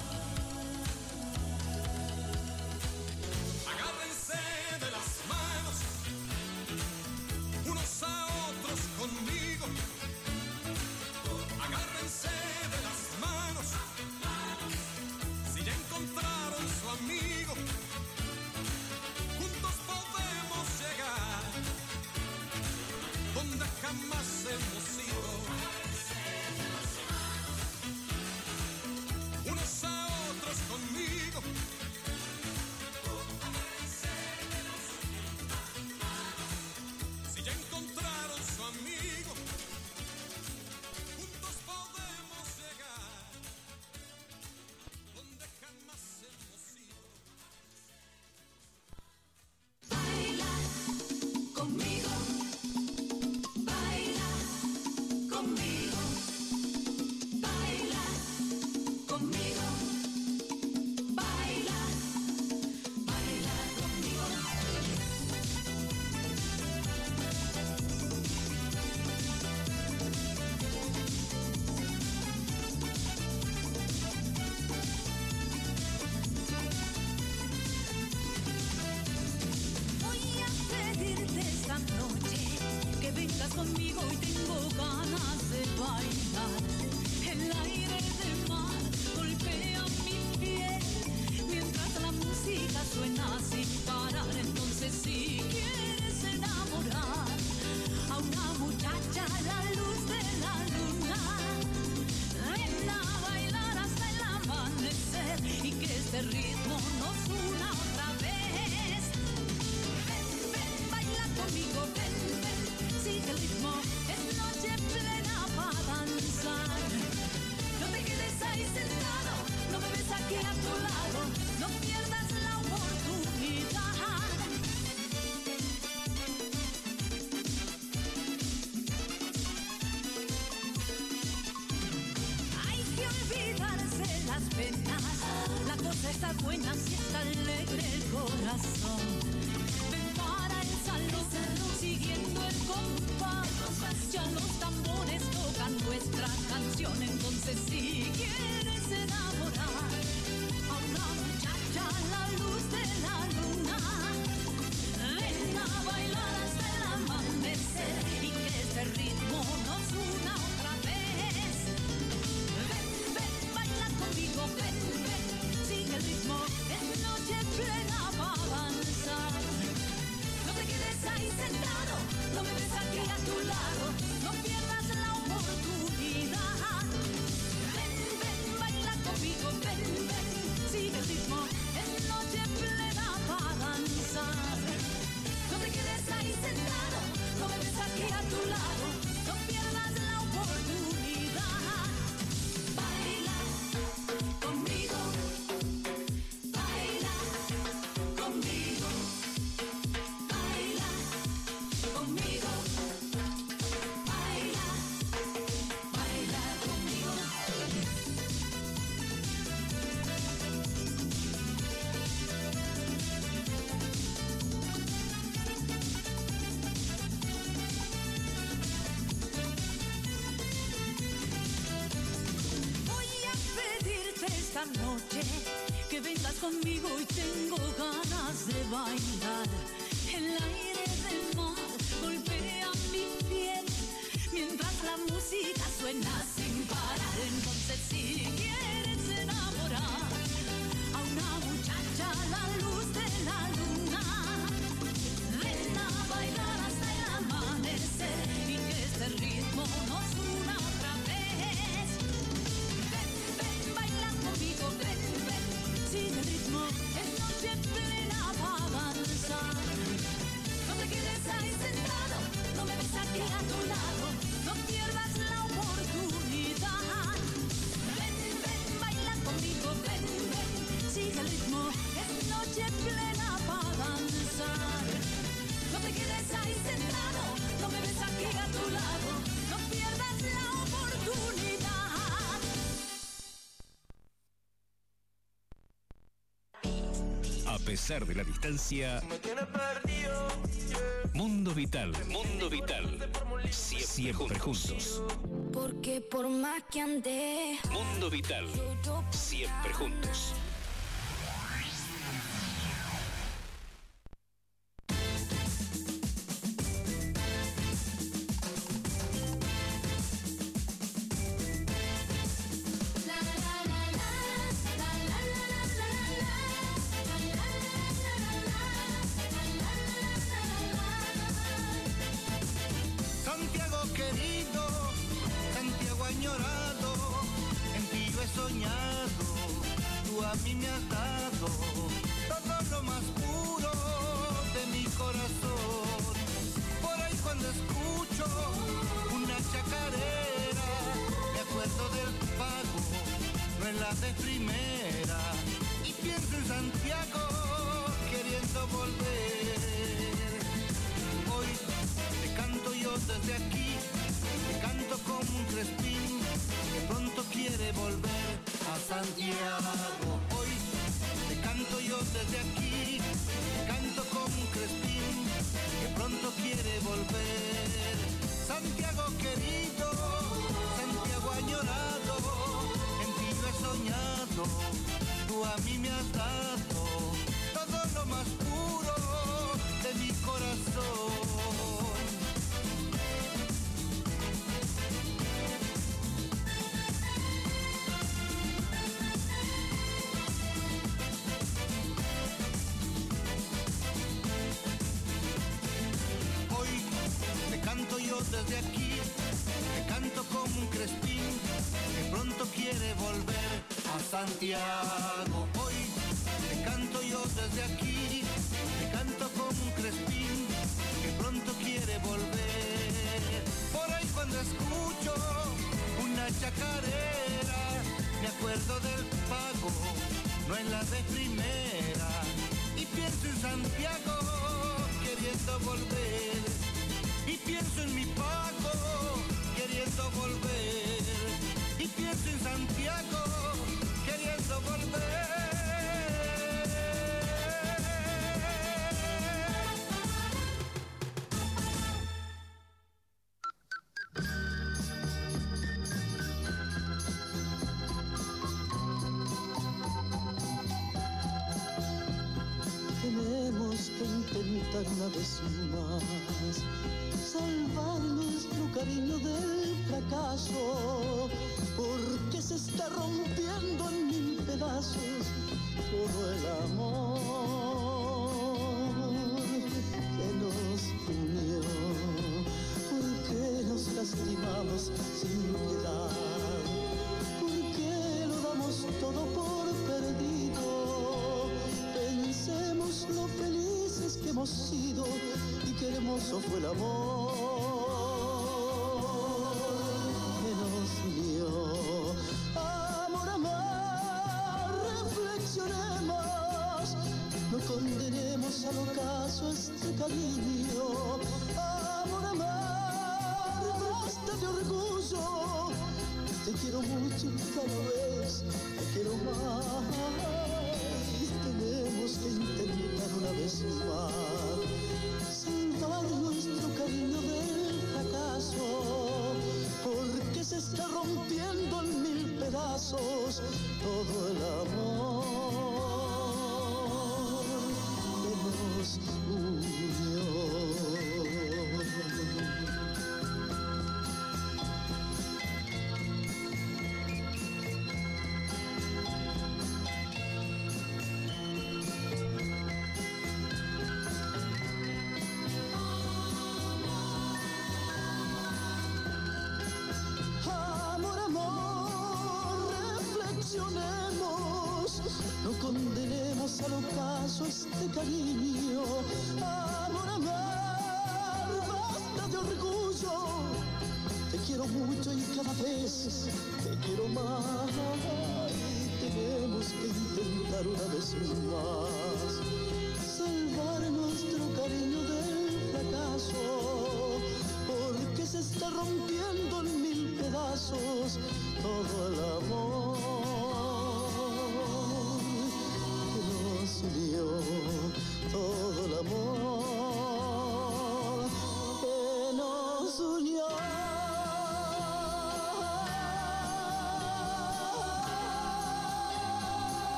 de la distancia. Mundo Vital, Mundo Vital. Siempre, juntos. Porque por más que ande, Mundo Vital, siempre juntos.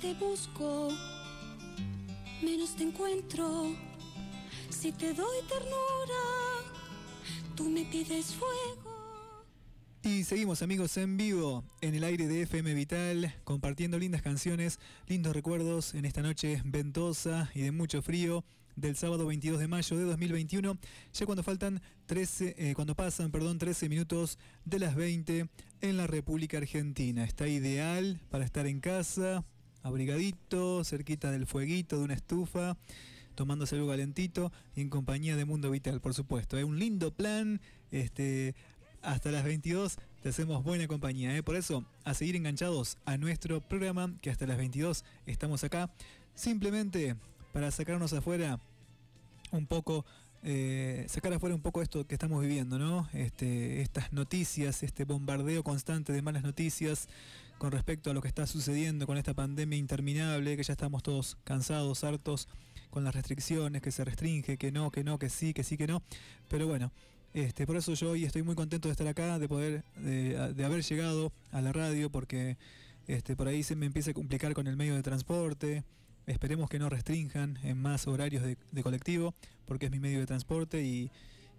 Te busco, menos te encuentro. Si te doy ternura, tú me pides fuego. Y seguimos amigos en vivo en el aire de FM Vital, compartiendo lindas canciones, lindos recuerdos en esta noche ventosa y de mucho frío del sábado 22 de mayo de 2021, ya cuando faltan 13, eh, cuando pasan, perdón, 13 minutos de las 20 en la República Argentina. Está ideal para estar en casa, abrigadito, cerquita del fueguito, de una estufa, tomándose algo calentito y en compañía de Mundo Vital, por supuesto. Es un lindo plan, este, hasta las 22 te hacemos buena compañía. ¿eh? Por eso, a seguir enganchados a nuestro programa, que hasta las 22 estamos acá, simplemente para sacarnos afuera un poco, eh, sacar afuera un poco esto que estamos viviendo, ¿no? Este, estas noticias, este bombardeo constante de malas noticias con respecto a lo que está sucediendo con esta pandemia interminable, que ya estamos todos cansados, hartos con las restricciones, que se restringe, que no, que no, que sí, que sí, que no. Pero bueno, este, por eso yo hoy estoy muy contento de estar acá, de poder, de, haber llegado a la radio, porque este, por ahí se me empieza a complicar con el medio de transporte. Esperemos que no restrinjan en más horarios de, de colectivo, porque es mi medio de transporte y,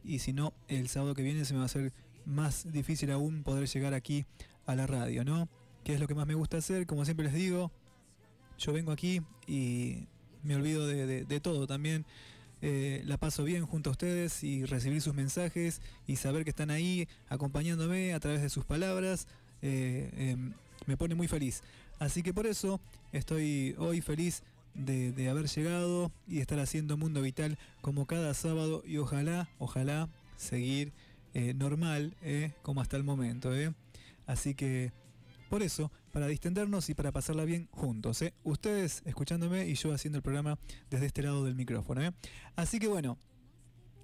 y si no, el sábado que viene se me va a hacer más difícil aún poder llegar aquí a la radio, ¿no? Que es lo que más me gusta hacer, como siempre les digo, yo vengo aquí y me olvido de, todo también. eh, la paso bien junto a ustedes y recibir sus mensajes y saber que están ahí acompañándome a través de sus palabras eh, em, me pone muy feliz. Así que por eso estoy hoy feliz de, haber llegado y estar haciendo Mundo Vital como cada sábado y ojalá, ojalá seguir eh, normal como hasta el momento. Así que por eso, para distendernos y para pasarla bien juntos. ¿eh? Ustedes escuchándome y yo haciendo el programa desde este lado del micrófono. ¿eh? Así que bueno,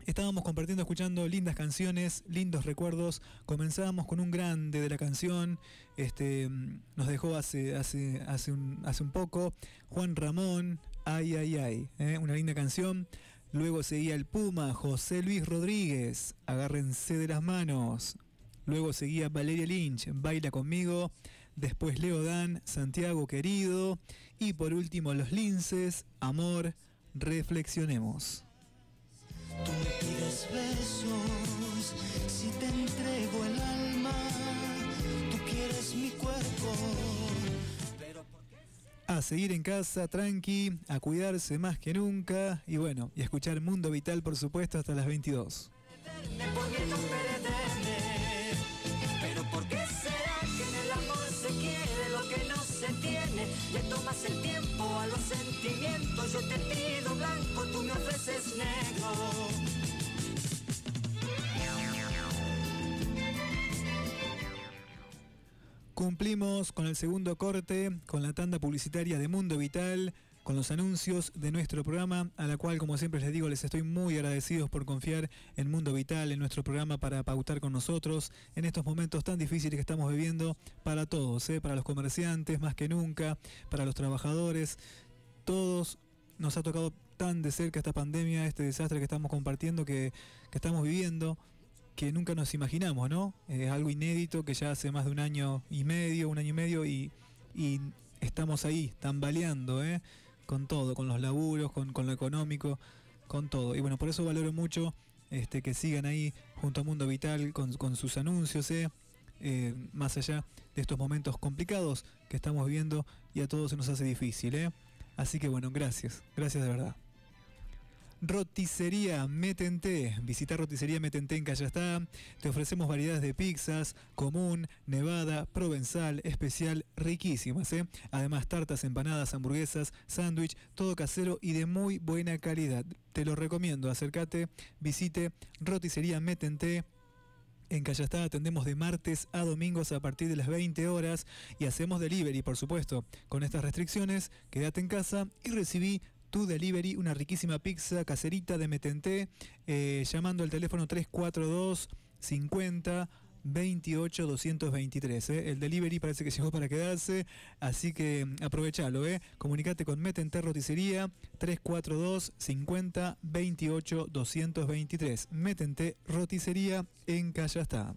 estábamos compartiendo, escuchando lindas canciones, lindos recuerdos. Comenzábamos con un grande de la canción. Este, mm, nos dejó hace, hace, hace, un, hace un poco Juan Ramón, Ay, ay, ay. ¿eh? Una linda canción. Luego seguía el Puma, José Luis Rodríguez, Agárrense de las manos. Luego seguía Valeria Lynch, Baila conmigo. Después Leo Dan, Santiago querido. Y por último Los Linces, Amor, Reflexionemos. Tú me pides besos, si te entrego el alma, tú quieres mi cuerpo. A seguir en casa, tranqui, a cuidarse más que nunca. Y bueno, y a escuchar Mundo Vital, por supuesto, hasta las 22. Los sentimientos, yo te pido blanco, tú me ofreces negro. Cumplimos con el segundo corte, con la tanda publicitaria de Mundo Vital, con los anuncios de nuestro programa, a la cual, como siempre les digo, les estoy muy agradecidos por confiar en Mundo Vital, en nuestro programa para pautar con nosotros en estos momentos tan difíciles que estamos viviendo para todos, ¿eh? para los comerciantes más que nunca, para los trabajadores, todos nos ha tocado tan de cerca esta pandemia, este desastre que estamos compartiendo, que, estamos viviendo que nunca nos imaginamos, ¿no? Es algo inédito que ya hace más de un año y medio, un año y medio, y, y estamos ahí, tambaleando, ¿eh? Con todo, con los laburos, con, con lo económico, con todo. Y bueno, por eso valoro mucho este, que sigan ahí junto a Mundo Vital con, con sus anuncios, ¿eh? Eh, más allá de estos momentos complicados que estamos viviendo y a todos se nos hace difícil, ¿eh? Así que bueno, gracias, gracias de verdad. Roticería Metente. Visita Roticería Metente en Callastá. Te ofrecemos variedades de pizzas, común, nevada, provenzal, especial, riquísimas. ¿eh? Además, tartas, empanadas, hamburguesas, sándwich, todo casero y de muy buena calidad. Te lo recomiendo. Acércate, visite Roticería Metente. En Callastá atendemos de martes a domingos a partir de las 20 horas y hacemos delivery, por supuesto. Con estas restricciones, quédate en casa y recibí tu delivery, una riquísima pizza caserita de Metente, eh, llamando al teléfono 342 50 28 223. ¿eh? El delivery parece que llegó para quedarse, así que mm, aprovechalo. ¿eh? Comunicate con Metente Roticería 342 50 28 223. Metente Roticería en Callastá.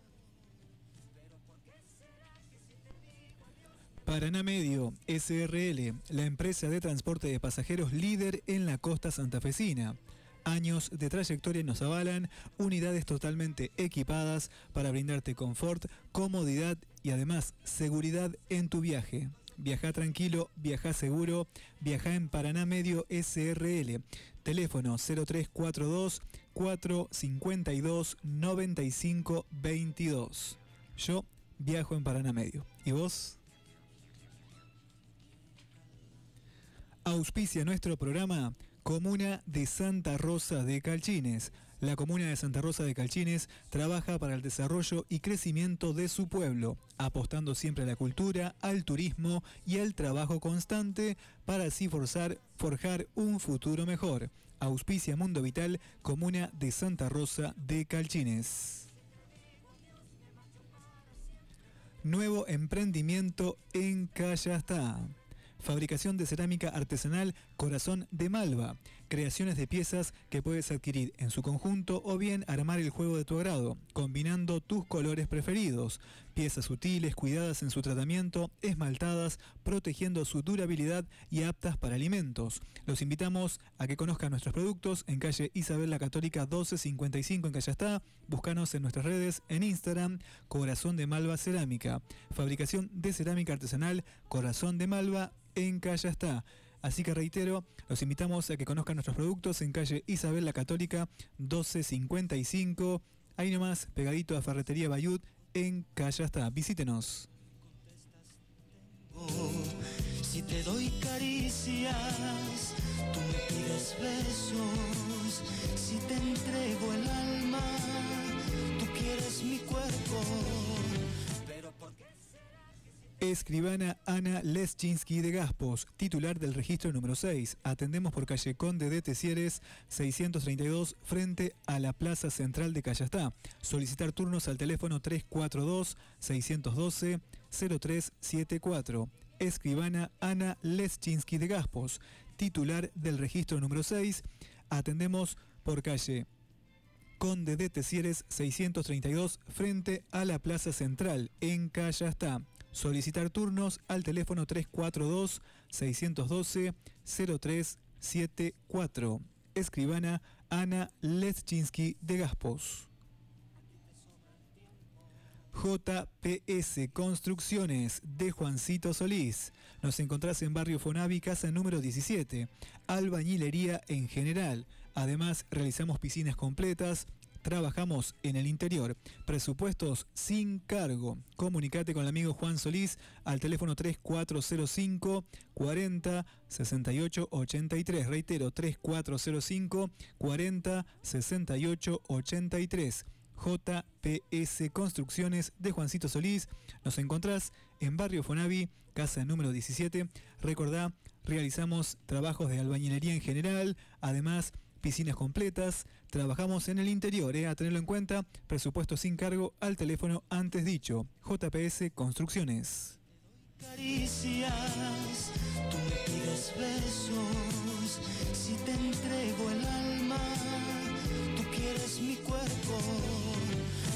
Paraná Medio, SRL, la empresa de transporte de pasajeros líder en la costa santafesina. Años de trayectoria nos avalan, unidades totalmente equipadas para brindarte confort, comodidad y además seguridad en tu viaje. Viaja tranquilo, viaja seguro, viaja en Paraná Medio SRL. Teléfono 0342 452 95 22. Yo viajo en Paraná Medio. ¿Y vos? Auspicia nuestro programa Comuna de Santa Rosa de Calchines. La Comuna de Santa Rosa de Calchines trabaja para el desarrollo y crecimiento de su pueblo, apostando siempre a la cultura, al turismo y al trabajo constante para así forzar, forjar un futuro mejor. Auspicia Mundo Vital, Comuna de Santa Rosa de Calchines. Nuevo emprendimiento en Callastá. Fabricación de cerámica artesanal Corazón de Malva. Creaciones de piezas que puedes adquirir en su conjunto o bien armar el juego de tu agrado, combinando tus colores preferidos. Piezas sutiles, cuidadas en su tratamiento, esmaltadas, protegiendo su durabilidad y aptas para alimentos. Los invitamos a que conozcan nuestros productos en calle Isabel la Católica 1255 en Callastá. Búscanos en nuestras redes en Instagram, Corazón de Malva Cerámica. Fabricación de cerámica artesanal Corazón de Malva en Callastá. Así que reitero, los invitamos a que conozcan nuestros productos en calle Isabel la Católica 1255, ahí nomás pegadito a Ferretería Bayut en Callastá. Visítenos. Si te doy caricias, tú. Si te entrego el alma, tú quieres mi cuerpo. Escribana Ana Leschinski de Gaspos, titular del registro número 6. Atendemos por calle Conde de Tesieres 632 frente a la Plaza Central de Callastá. Solicitar turnos al teléfono 342-612-0374. Escribana Ana Leschinski de Gaspos, titular del registro número 6. Atendemos por calle Conde de Tesieres 632 frente a la Plaza Central en Callastá. Solicitar turnos al teléfono 342-612-0374. Escribana Ana Leschinski de Gaspos. JPS Construcciones de Juancito Solís. Nos encontrás en Barrio Fonavi, casa número 17. Albañilería en general. Además, realizamos piscinas completas, Trabajamos en el interior. Presupuestos sin cargo. Comunicate con el amigo Juan Solís al teléfono 3405 40 68 83. Reitero, 3405 40 68 83. JPS Construcciones de Juancito Solís. Nos encontrás en Barrio Fonavi, casa número 17. Recordá, realizamos trabajos de albañilería en general, además piscinas completas, trabajamos en el interior, eh, a tenerlo en cuenta, presupuesto sin cargo al teléfono antes dicho, JPS Construcciones. Caricias, tú me pides besos. Si te entrego el alma, tú quieres mi cuerpo.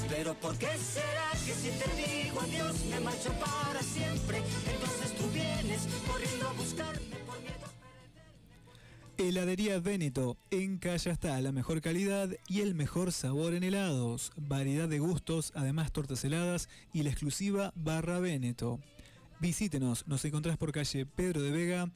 Pero ¿por qué será que si te digo adiós me marcho para siempre? Entonces tú vienes corriendo a buscarme. Heladería Véneto, en Callastá, la mejor calidad y el mejor sabor en helados, variedad de gustos, además tortas heladas y la exclusiva barra Véneto. Visítenos, nos encontrás por calle Pedro de Vega,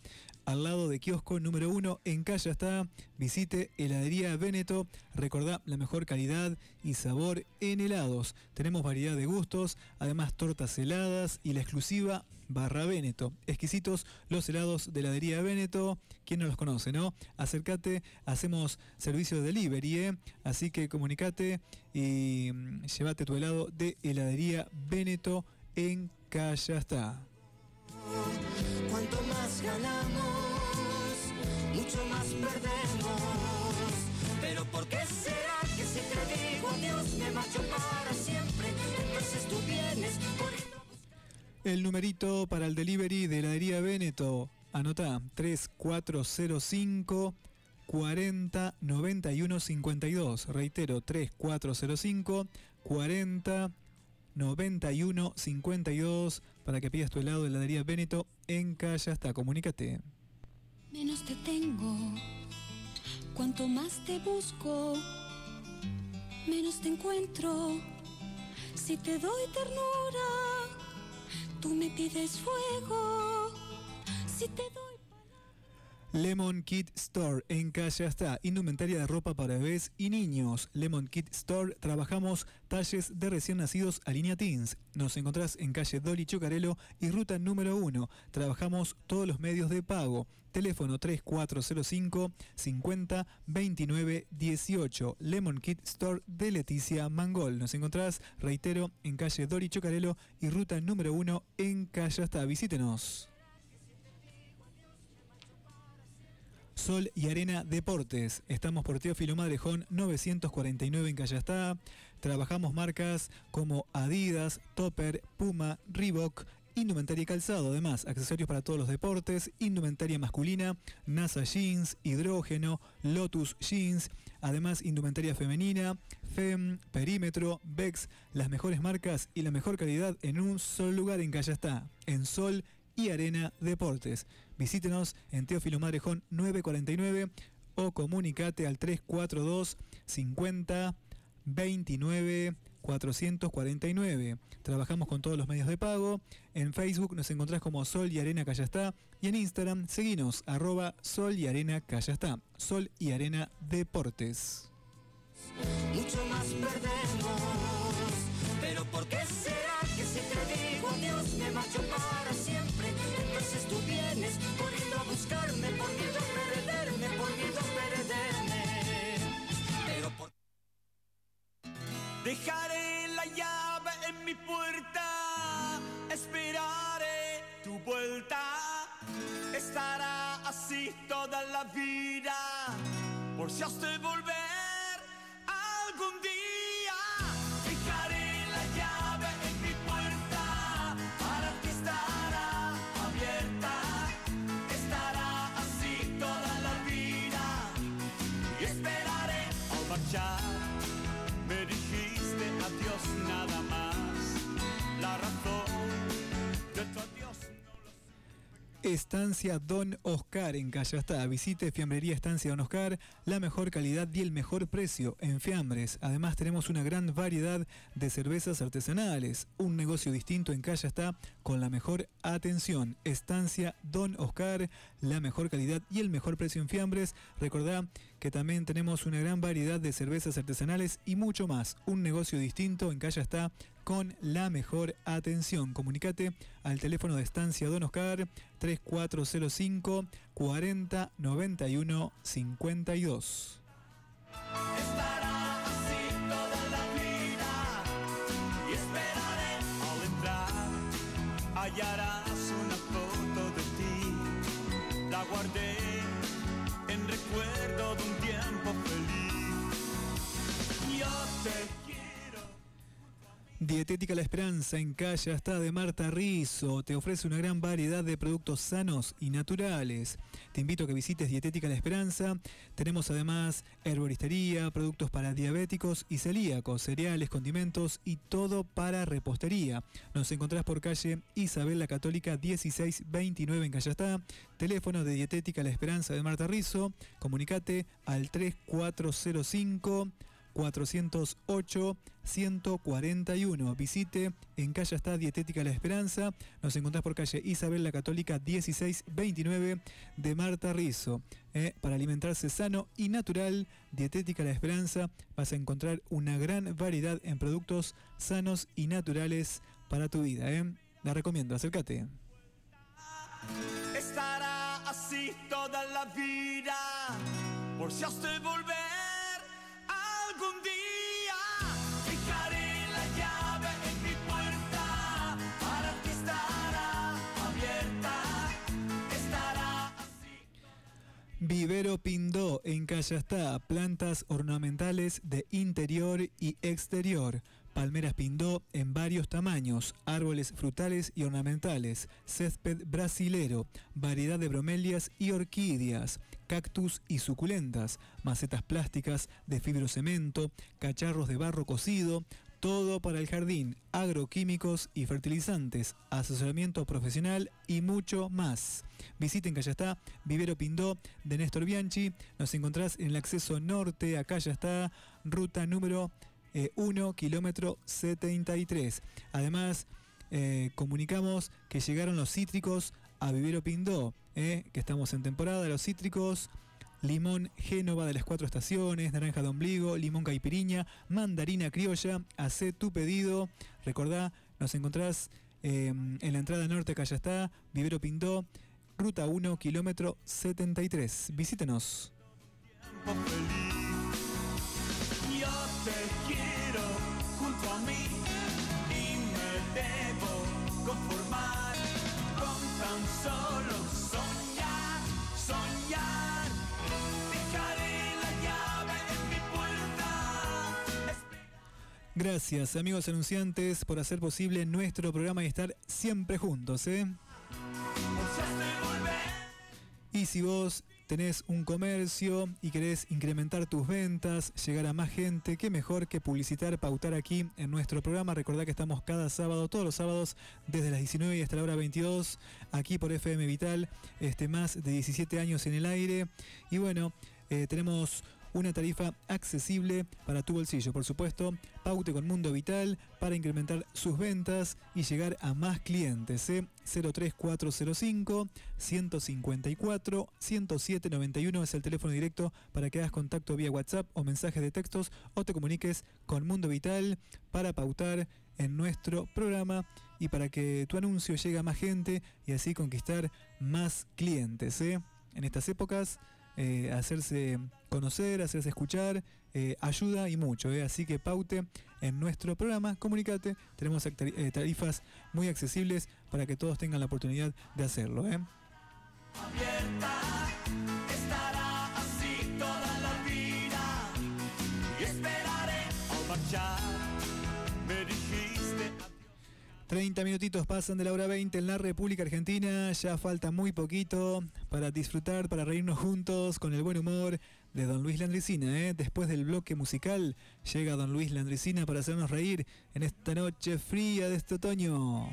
al lado de kiosco número 1 en Callastá. Visite Heladería Véneto, recordá la mejor calidad y sabor en helados. Tenemos variedad de gustos, además tortas heladas y la exclusiva barra Véneto. Exquisitos los helados de heladería Véneto. ¿Quién no los conoce, no? Acércate, hacemos servicio de delivery, ¿eh? Así que comunicate y mm, llévate tu helado de heladería Véneto en Callastá. Cuanto más ganamos, mucho más perdemos. Pero ¿por qué será que si te digo adiós me marcho para siempre? Entonces tú vienes corriendo. El numerito para el delivery de heladería Véneto. Anota 3405 40 91 52. Reitero, 3405 40 91 52 para que pidas tu helado de heladería Véneto en Calle hasta. Comunícate. Menos te tengo. Cuanto más te busco, menos te encuentro. Si te doy ternura, tú me pides fuego. Si te doy Lemon Kid Store en Calle Hasta, indumentaria de ropa para bebés y niños. Lemon Kid Store, trabajamos talles de recién nacidos a línea teens. Nos encontrás en calle Dolly Chocarelo y ruta número 1. Trabajamos todos los medios de pago. Teléfono 3405 50 29 18. Lemon Kid Store de Leticia Mangol. Nos encontrás, reitero, en calle Dolly Chocarelo y ruta número 1 en Calle Hasta. Visítenos. Sol y Arena Deportes. Estamos por Teófilo Madrejón 949 en Callastá. Trabajamos marcas como Adidas, Topper, Puma, Reebok, indumentaria y calzado, además accesorios para todos los deportes, indumentaria masculina, NASA Jeans, Hidrógeno, Lotus Jeans, además indumentaria femenina, FEM, Perímetro, Vex, las mejores marcas y la mejor calidad en un solo lugar en Callastá, en Sol y Arena Deportes. Visítenos en Teófilo Madrejón 949 o comunicate al 342 50 29 449. Trabajamos con todos los medios de pago. En Facebook nos encontrás como Sol y Arena Callastá. Y en Instagram seguinos arroba Sol y Arena Callastá. Sol y Arena Deportes. mucho más perdemos. Pero ¿por qué será que si te digo Entonces tú vienes corriendo a buscarme por miedo a perderme, por miedo a perderme. Pero por Dejaré la llave en mi puerta, esperaré tu vuelta. Estará así toda la vida, por si has de volver algún día. Estancia Don Oscar en Callastá. Visite Fiambrería Estancia Don Oscar, la mejor calidad y el mejor precio en fiambres. Además tenemos una gran variedad de cervezas artesanales. Un negocio distinto en Callastá con la mejor atención. Estancia Don Oscar, la mejor calidad y el mejor precio en fiambres. Recordá que también tenemos una gran variedad de cervezas artesanales y mucho más. Un negocio distinto en Callastá con la mejor atención. Comunicate al teléfono de Estancia Don Oscar 3405 40 91 52. Estará así toda la vida y esperaré al entrar. Hallarás una foto de ti. La guardé en recuerdo de un tiempo feliz. Yo te Dietética La Esperanza en Calle hasta de Marta Rizo te ofrece una gran variedad de productos sanos y naturales. Te invito a que visites Dietética La Esperanza. Tenemos además herboristería, productos para diabéticos y celíacos, cereales, condimentos y todo para repostería. Nos encontrás por calle Isabel la Católica 1629 en Callastá. Teléfono de Dietética La Esperanza de Marta Rizo. Comunicate al 3405 408 141. Visite en calle está Dietética La Esperanza. Nos encontrás por calle Isabel la Católica 1629 de Marta Rizo. Eh, para alimentarse sano y natural, Dietética La Esperanza vas a encontrar una gran variedad en productos sanos y naturales para tu vida. eh. La recomiendo, acércate. estará así toda la vida. Por si volver algún día, dejaré la llave en mi puerta. Para ti estará abierta. Estará Vivero Pindó en Callastá, plantas ornamentales de interior y exterior. Palmeras Pindó en varios tamaños, árboles frutales y ornamentales, césped brasilero, variedad de bromelias y orquídeas, cactus y suculentas, macetas plásticas de fibrocemento, cacharros de barro cocido, Todo para el jardín, agroquímicos y fertilizantes, asesoramiento profesional y mucho más. Visiten Callastá, Vivero Pindó de Néstor Bianchi. Nos encontrás en el acceso norte a Callastá, ruta número 1, kilómetro 73. Además, eh, comunicamos que llegaron los cítricos a Vivero Pindó, eh, que estamos en temporada los cítricos limón Génova de las cuatro estaciones, naranja de ombligo, limón caipiriña, mandarina criolla. Hacé tu pedido. Recordá, nos encontrás eh, en la entrada norte, que allá está, Vivero Pindó, ruta 1, kilómetro 73. Visítenos. Gracias, amigos anunciantes, por hacer posible nuestro programa y estar siempre juntos. ¿eh? Y si vos tenés un comercio y querés incrementar tus ventas, llegar a más gente, qué mejor que publicitar, pautar aquí en nuestro programa. Recordá que estamos cada sábado, todos los sábados, desde las 19 y hasta la hora 22, aquí por FM Vital, este, más de 17 años en el aire. Y bueno, eh, tenemos una tarifa accesible para tu bolsillo, por supuesto. Paute con Mundo Vital para incrementar sus ventas y llegar a más clientes. ¿eh? 03405 154 10791 es el teléfono directo para que hagas contacto vía WhatsApp o mensajes de textos o te comuniques con Mundo Vital para pautar en nuestro programa y para que tu anuncio llegue a más gente y así conquistar más clientes. ¿eh? En estas épocas eh, hacerse conocer, hacerse escuchar, eh, ayuda y mucho. eh. Así que paute en nuestro programa, comunicate, tenemos tarifas muy accesibles para que todos tengan la oportunidad de hacerlo. abierta 30 minutitos pasan de la hora 20 en la República Argentina, ya falta muy poquito para disfrutar, para reírnos juntos con el buen humor de Don Luis Landricina. ¿eh? Después del bloque musical llega Don Luis Landricina para hacernos reír en esta noche fría de este otoño.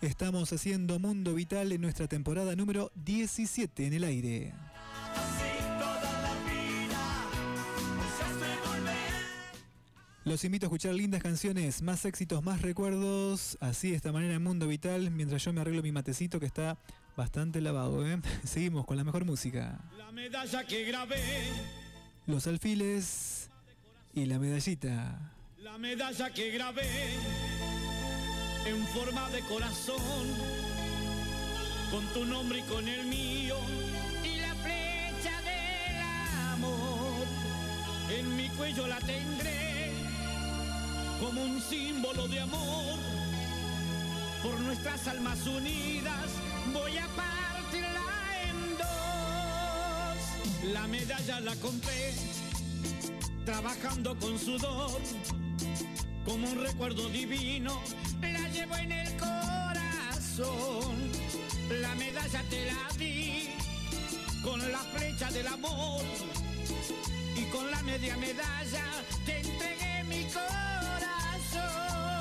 Estamos haciendo Mundo Vital en nuestra temporada número 17 en el aire. Los invito a escuchar lindas canciones, más éxitos, más recuerdos, así de esta manera en Mundo Vital, mientras yo me arreglo mi matecito que está bastante lavado. ¿eh? Seguimos con la mejor música. La medalla que grabé, Los alfiles y la medallita. la medalla que grabé en forma de corazón, con tu nombre y con el mío, y la flecha del amor. En mi cuello la tendré como un símbolo de amor. Por nuestras almas unidas voy a partirla en dos. La medalla la compré trabajando con sudor, como un recuerdo divino, la llevo en el corazón. La medalla te la di con la flecha del amor y con la media medalla te entregué mi corazón. La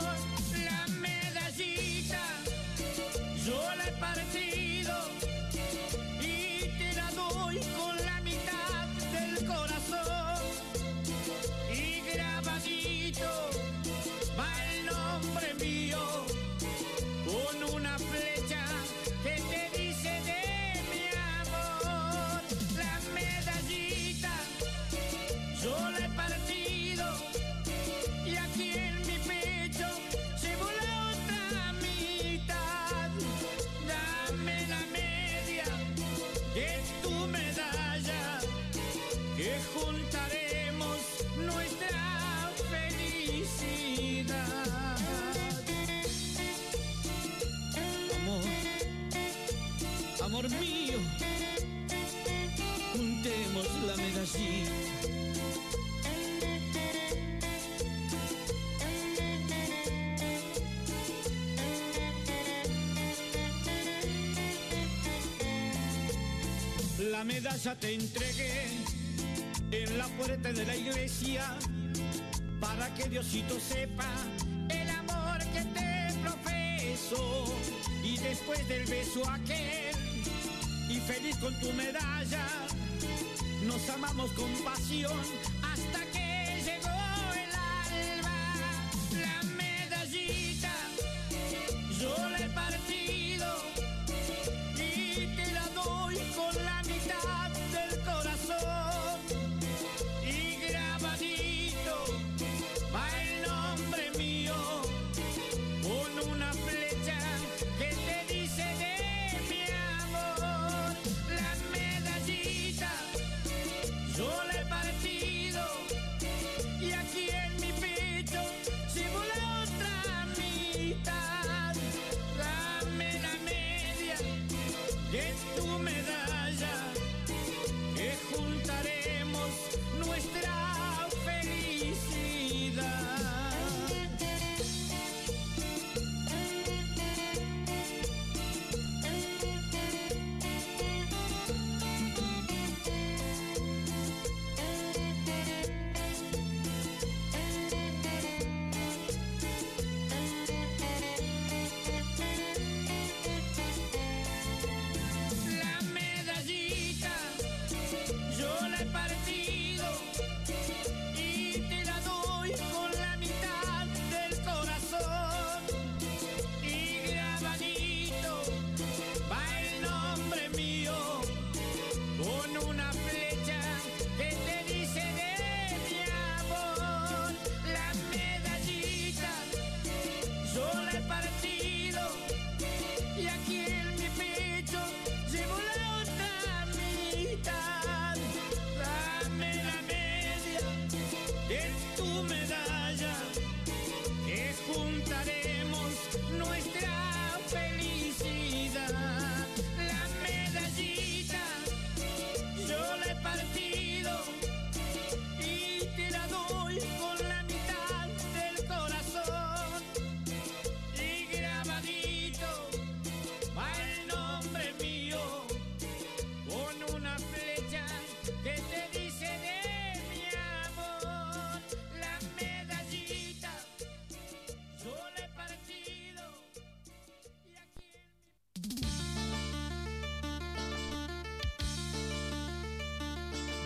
La medalla te entregué en la puerta de la iglesia para que Diosito sepa el amor que te profeso. Y después del beso aquel y feliz con tu medalla, nos amamos con pasión hasta que llegó el alba. La medallita, yo le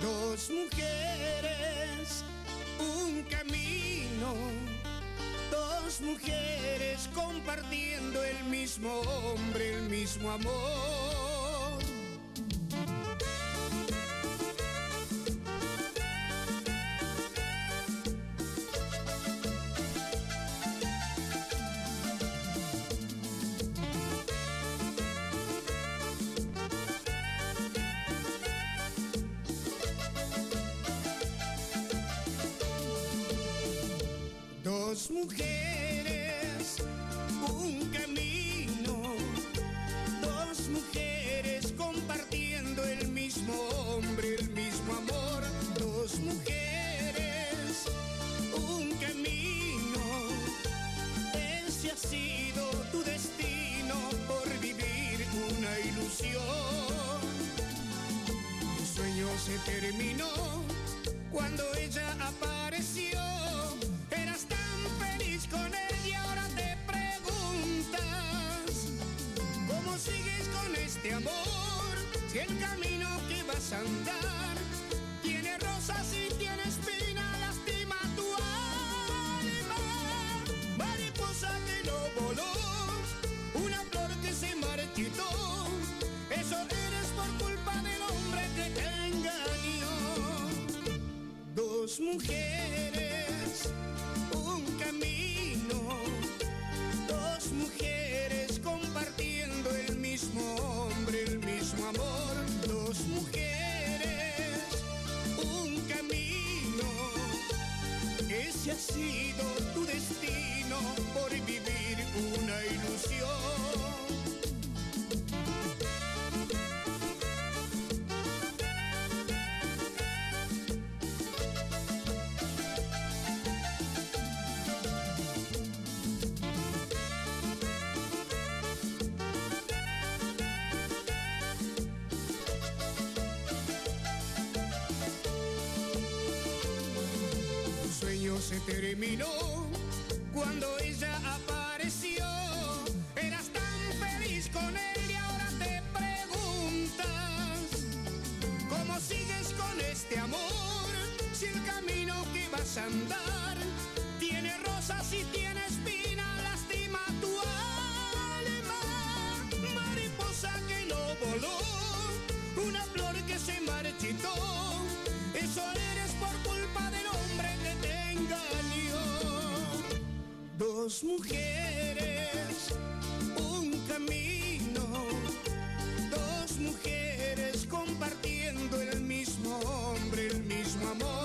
dos mujeres, un camino, dos mujeres compartiendo el mismo hombre, el mismo amor. mujer. El camino que vas a andar tiene rosas y tiene espina, lastima tu alma. Mariposa que no voló, una flor que se marchitó. Eso eres por culpa del hombre que te engañó. Dos mujeres terminó dos mujeres, un camino, dos mujeres compartiendo el mismo hombre, el mismo amor.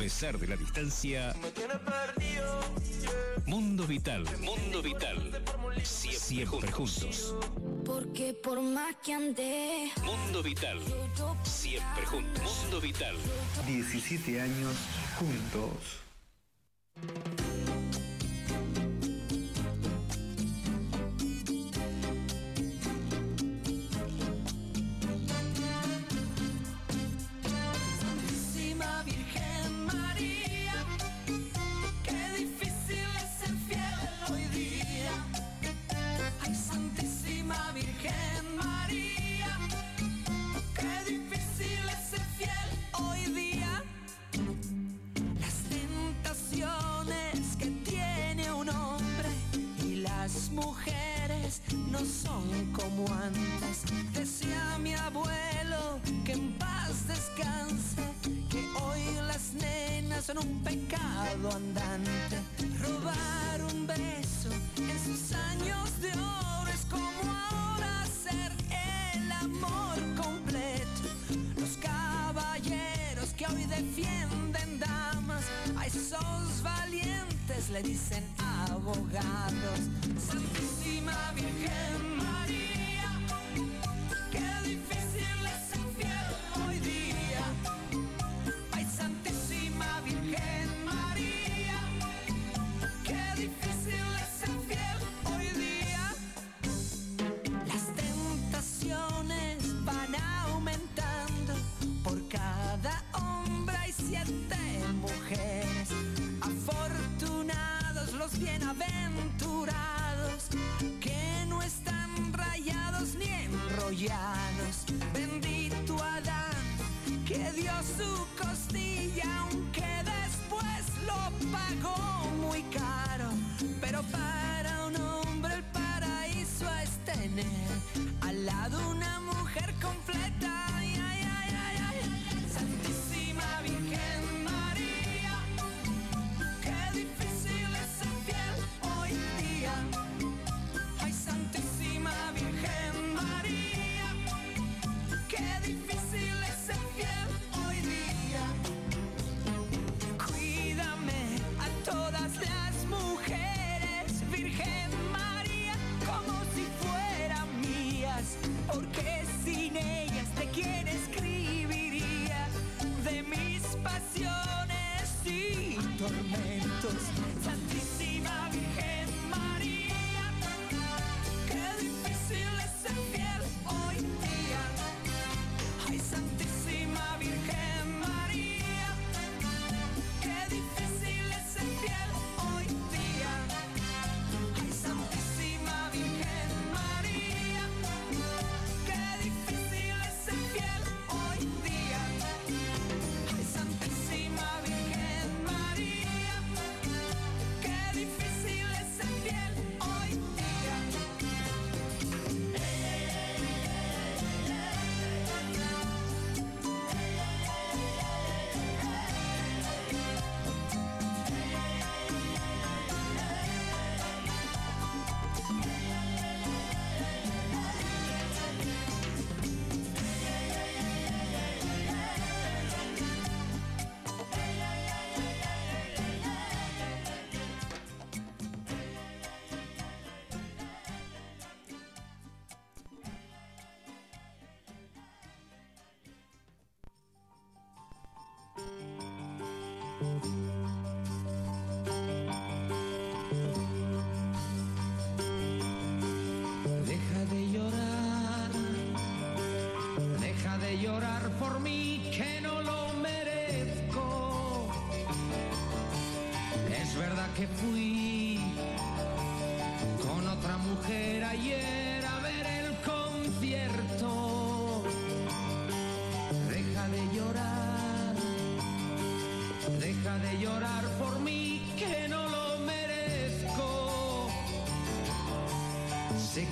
A pesar de la distancia. Mundo Vital. Mundo Vital. Siempre, Siempre juntos. Porque por más que. Mundo Vital. Siempre juntos. Mundo Vital. 17 años juntos. un pecado andante. Robar un beso en sus años de oro es como ahora ser el amor completo. Los caballeros que hoy defienden damas, a esos valientes le dicen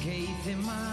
que hice mal.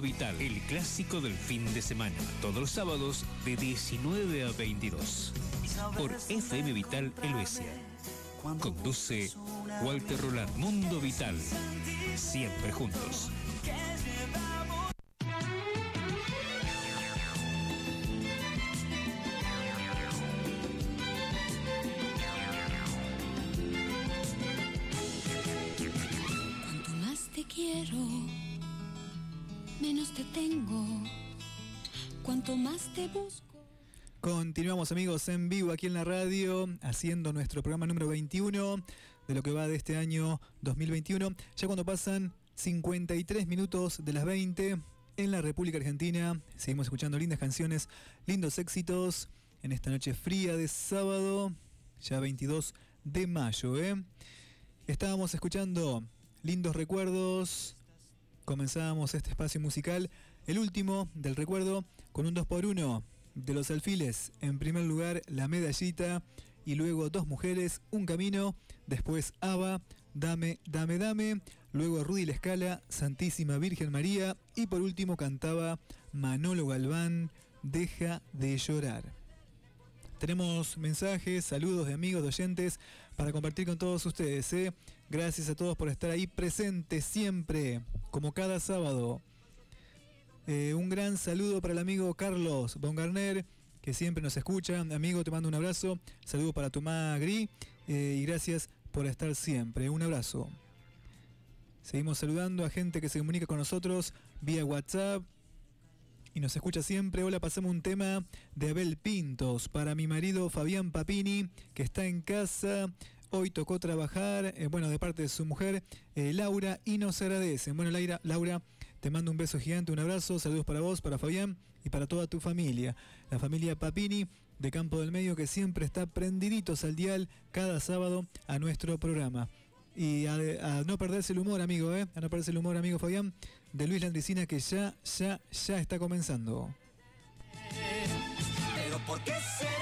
Vital. El clásico del fin de semana. Todos los sábados de 19 a 22. Por FM Vital Helvecia. Conduce Walter Roland. Mundo Vital. Siempre juntos. Aquí en la radio, haciendo nuestro programa número 21 de lo que va de este año 2021. Ya cuando pasan 53 minutos de las 20 en la República Argentina, seguimos escuchando lindas canciones, lindos éxitos en esta noche fría de sábado, ya 22 de mayo. ¿eh? Estábamos escuchando lindos recuerdos, comenzábamos este espacio musical, el último del recuerdo, con un 2x1 de los alfiles. En primer lugar, la medallita y luego dos mujeres, un camino, después Ava, Dame, Dame, Dame, luego Rudy La Escala, Santísima Virgen María y por último cantaba Manolo Galván, Deja de llorar. Tenemos mensajes, saludos de amigos, de oyentes para compartir con todos ustedes. ¿eh? Gracias a todos por estar ahí presentes siempre, como cada sábado. Eh, un gran saludo para el amigo Carlos Bongarner, que siempre nos escucha. Amigo, te mando un abrazo. Saludo para tu Gris eh, y gracias por estar siempre. Un abrazo. Seguimos saludando a gente que se comunica con nosotros vía WhatsApp y nos escucha siempre. Hola, pasamos un tema de Abel Pintos para mi marido Fabián Papini, que está en casa. Hoy tocó trabajar, eh, bueno, de parte de su mujer, Laura, y nos agradecen. Bueno, Laura, Laura, te mando un beso gigante, un abrazo, saludos para vos, para Fabián y para toda tu familia. La familia Papini de Campo del Medio que siempre está prendiditos al dial cada sábado a nuestro programa. Y a, no perderse el humor, amigo, ¿eh? A no perderse el humor, amigo Fabián, de Luis Landricina que ya, ya, ya está comenzando. Pero ¿por qué será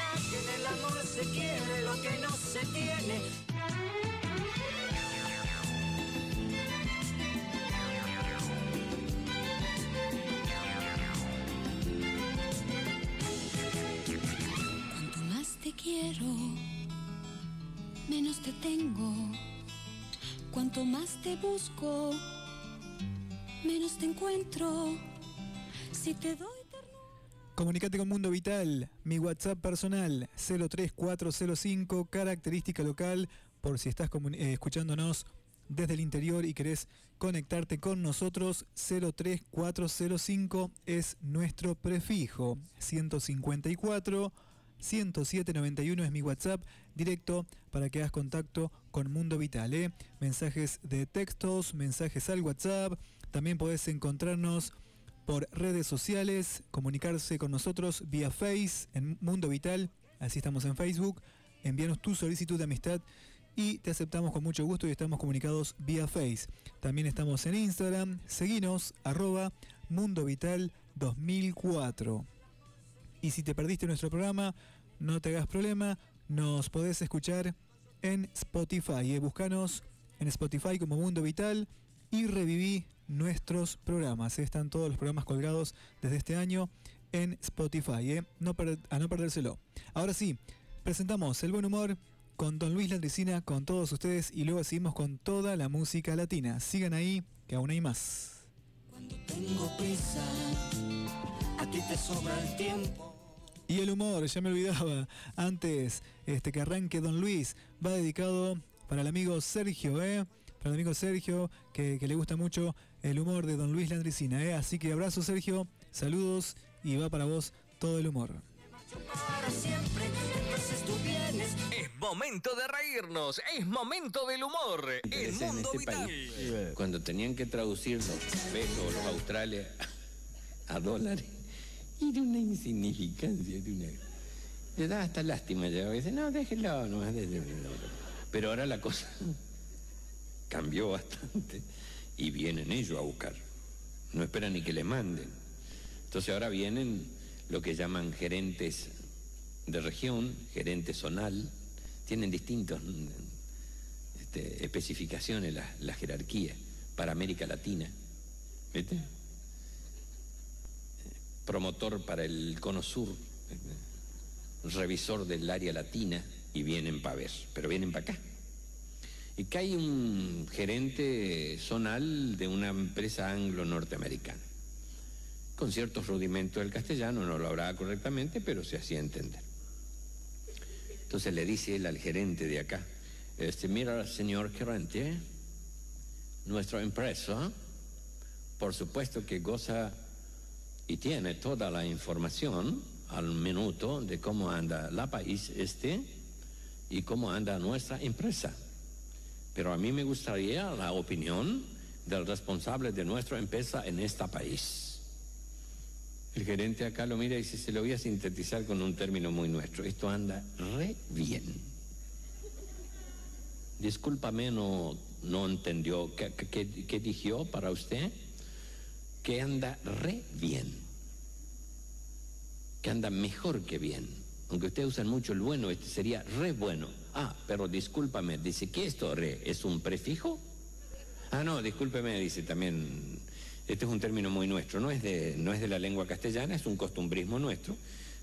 quiero, menos te tengo. Cuanto más te busco, menos te encuentro. Si te doy Comunicate con Mundo Vital, mi WhatsApp personal 03405, característica local, por si estás eh, escuchándonos desde el interior y querés conectarte con nosotros, 03405 es nuestro prefijo, 154 10791 es mi WhatsApp directo para que hagas contacto con Mundo Vital. ¿eh? Mensajes de textos, mensajes al WhatsApp, también podés encontrarnos por redes sociales, comunicarse con nosotros vía Face en Mundo Vital, así estamos en Facebook, envíanos tu solicitud de amistad y te aceptamos con mucho gusto y estamos comunicados vía Face. También estamos en Instagram, seguinos arroba Mundo Vital 2004. Y si te perdiste nuestro programa, no te hagas problema, nos podés escuchar en Spotify. ¿eh? En Spotify como Mundo Vital y reviví nuestros programas. ¿eh? Están todos los programas colgados desde este año en Spotify. ¿eh? No a no perdérselo. Ahora sí, presentamos el buen humor con Don Luis Landricina, con todos ustedes y luego seguimos con toda la música latina. Sigan ahí, que aún hay más. A ti te sobra el tiempo. Y el humor, ya me olvidaba. Antes este, que arranque Don Luis, va dedicado para el amigo Sergio, ¿eh? Para el amigo Sergio, que, que le gusta mucho el humor de Don Luis Landricina, ¿eh? Así que abrazo Sergio, saludos y va para vos todo el humor. Vienes. Es momento de reírnos, es momento del humor. El en mundo este vital. país. Cuando tenían que traducir los pesos los australes a dólares, era una insignificancia. Era una... Le da hasta lástima. Ya dice, no, déjelo, no, déjelo. Pero ahora la cosa cambió bastante y vienen ellos a buscar. No esperan ni que le manden. Entonces ahora vienen lo que llaman gerentes de región, gerente zonal, tienen distintas este, especificaciones la, la jerarquía para América Latina. ¿Viste? Promotor para el Cono Sur, revisor del área latina y vienen para ver, pero vienen para acá. Y que hay un gerente zonal de una empresa anglo-norteamericana. Con ciertos rudimentos del castellano, no lo hablaba correctamente, pero se hacía entender. Entonces le dice él al gerente de acá, este, mira, señor gerente, nuestra empresa, por supuesto que goza y tiene toda la información al minuto de cómo anda la país este y cómo anda nuestra empresa. Pero a mí me gustaría la opinión del responsable de nuestra empresa en este país. El gerente acá lo mira y dice, se lo voy a sintetizar con un término muy nuestro. Esto anda re bien. Discúlpame, no, no entendió. ¿Qué, qué, qué dijo para usted? Que anda re bien. Que anda mejor que bien. Aunque ustedes usan mucho el bueno, este sería re bueno. Ah, pero discúlpame, dice que esto re es un prefijo. Ah, no, discúlpeme, dice también. Este es un término muy nuestro, no es, de, no es de la lengua castellana, es un costumbrismo nuestro.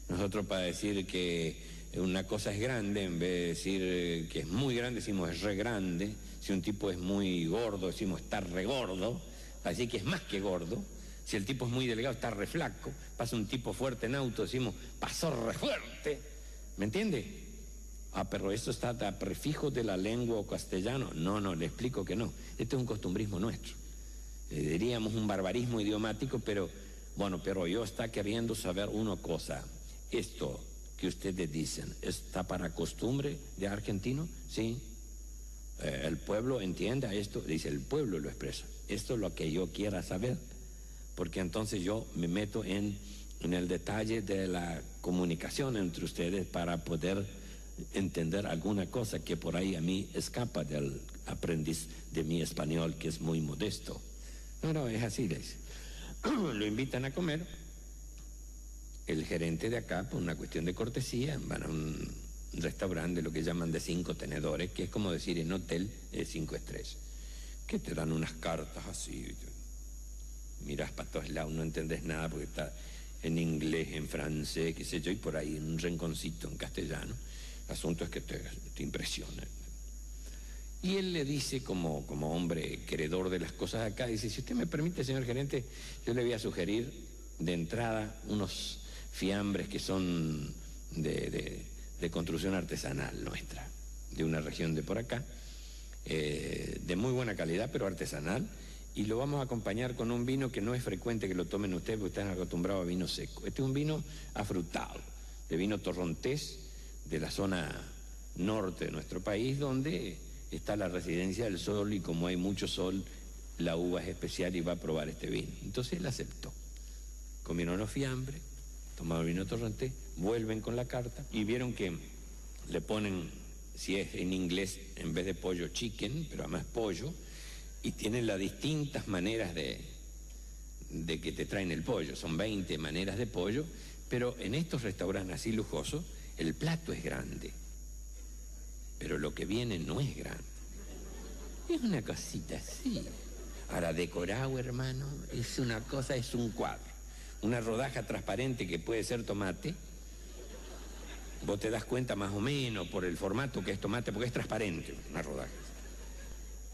Nosotros para decir que una cosa es grande, en vez de decir que es muy grande, decimos es re grande. Si un tipo es muy gordo, decimos está re gordo. Así que es más que gordo. Si el tipo es muy delgado, está re flaco. Pasa un tipo fuerte en auto, decimos pasó re fuerte. ¿Me entiende? Ah, pero esto está a prefijo de la lengua o castellano. No, no, le explico que no. Este es un costumbrismo nuestro. Eh, diríamos un barbarismo idiomático, pero bueno, pero yo está queriendo saber una cosa. Esto que ustedes dicen, ¿está para costumbre de argentino? Sí. Eh, el pueblo entienda esto, dice el pueblo lo expresa. Esto es lo que yo quiera saber, porque entonces yo me meto en, en el detalle de la comunicación entre ustedes para poder entender alguna cosa que por ahí a mí escapa del aprendiz de mi español, que es muy modesto. No, no, es así, le dice. Lo invitan a comer. El gerente de acá, por una cuestión de cortesía, van a un restaurante, lo que llaman de cinco tenedores, que es como decir en hotel de cinco estrellas, que te dan unas cartas así. Miras para todos lados, no entendés nada porque está en inglés, en francés, qué sé yo, y por ahí en un rinconcito en castellano. El asunto es que te, te impresiona. Y él le dice, como, como hombre queredor de las cosas acá, dice, si usted me permite, señor gerente, yo le voy a sugerir de entrada unos fiambres que son de, de- de construcción artesanal nuestra, de una región de por acá, eh, de muy buena calidad, pero artesanal, y lo vamos a acompañar con un vino que no es frecuente que lo tomen ustedes, porque están acostumbrados a vino seco. Este es un vino afrutado, de vino torrontés, de la zona norte de nuestro país, donde está la residencia del sol y como hay mucho sol, la uva es especial y va a probar este vino. Entonces él aceptó. Comieron los fiambres, tomaron vino torrontés, vuelven con la carta y vieron que le ponen, si es en inglés, en vez de pollo, chicken, pero además pollo, y tienen las distintas maneras de, que te traen el pollo. Son 20 maneras de pollo, pero en estos restaurantes así lujosos, el plato es grande, pero lo que viene no es grande. Es una cosita así. Ahora, decorado, hermano, es una cosa, es un cuadro. Una rodaja transparente que puede ser tomate. Vos te das cuenta más o menos por el formato que es tomate, porque es transparente una rodaja.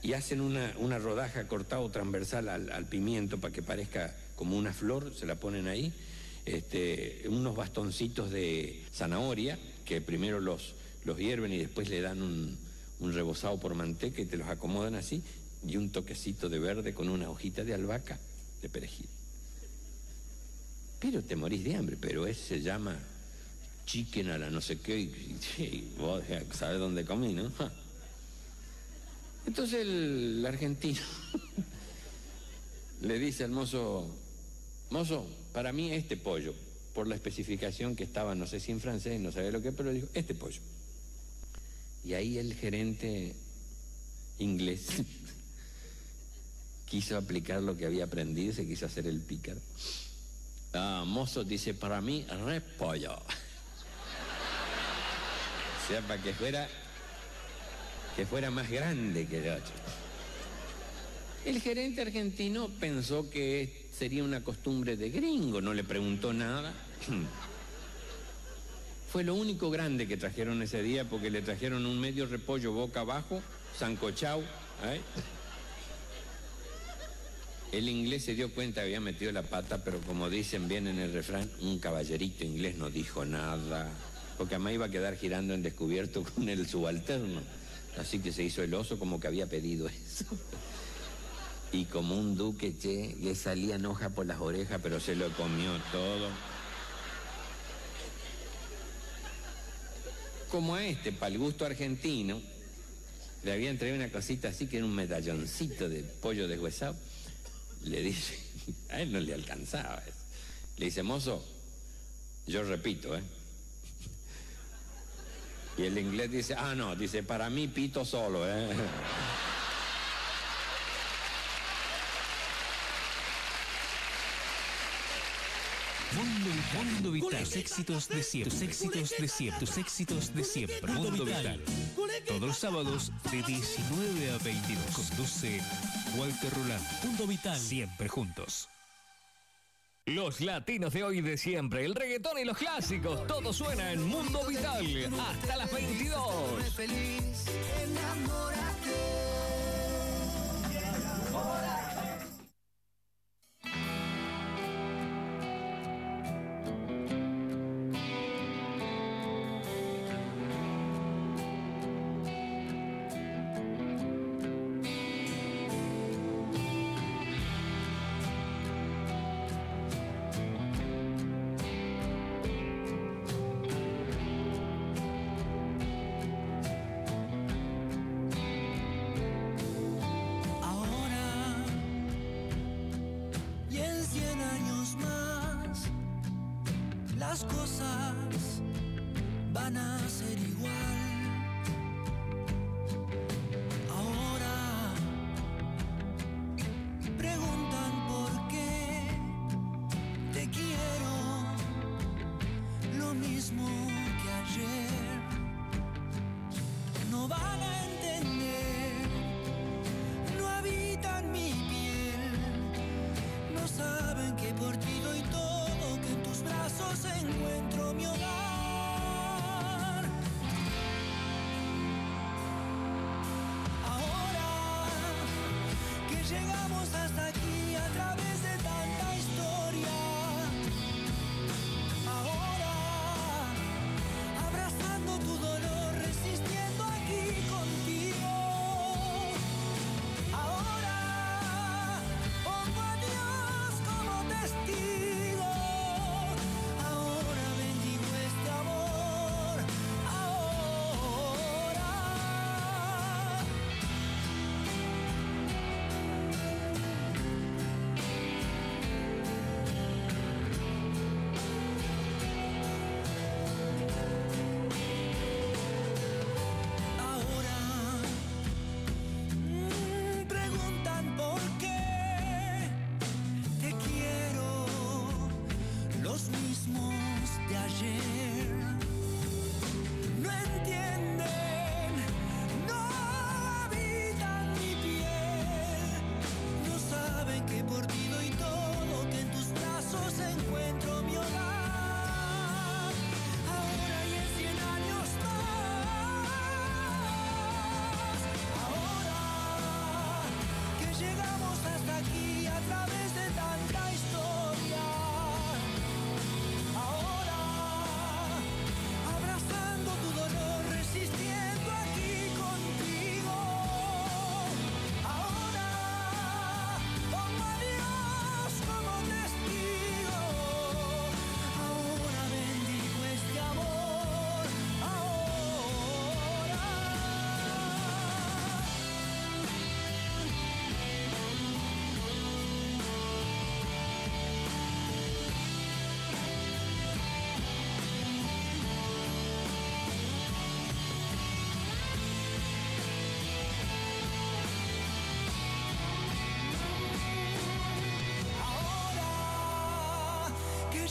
Y hacen una, una rodaja cortado transversal al, al pimiento para que parezca como una flor, se la ponen ahí. Este, unos bastoncitos de zanahoria, que primero los, los hierven y después le dan un, un rebozado por manteca y te los acomodan así, y un toquecito de verde con una hojita de albahaca de perejil. Pero te morís de hambre, pero ese se llama chicken a la no sé qué, y, vos sabés dónde comí, ¿no? Entonces el argentino le dice al mozo, mozo, para mí este pollo, por la especificación que estaba, no sé si en francés, no sabía lo que, pero dijo, este pollo. Y ahí el gerente inglés quiso aplicar lo que había aprendido, se quiso hacer el pícaro. Ah, mozo dice, para mí, repollo. o sea, para que fuera, que fuera más grande que el otro. El gerente argentino pensó que sería una costumbre de gringo, no le preguntó nada. Fue lo único grande que trajeron ese día porque le trajeron un medio repollo boca abajo, sancochao. ¿eh? El inglés se dio cuenta, había metido la pata, pero como dicen bien en el refrán, un caballerito inglés no dijo nada, porque además iba a quedar girando en descubierto con el subalterno. Así que se hizo el oso como que había pedido eso. Y como un duque, che, le salían hoja por las orejas, pero se lo comió todo. Como a este, para el gusto argentino, le habían traído una cosita así que era un medalloncito de pollo deshuesado. Le dice, a él no le alcanzaba eso. Le dice, mozo, yo repito, ¿eh? Y el inglés dice, ah, no, dice, para mí pito solo, ¿eh? Mundo Vital. Mundo Vital. Tus éxitos de siempre. Tus éxitos de siempre. Tus éxitos de siempre. Mundo Vital. Todos los sábados de 19 a 22. Conduce Walter Roland. Mundo Vital. Siempre juntos. Los latinos de hoy y de siempre, el reggaetón y los clásicos, todo suena en Mundo Vital hasta las 22.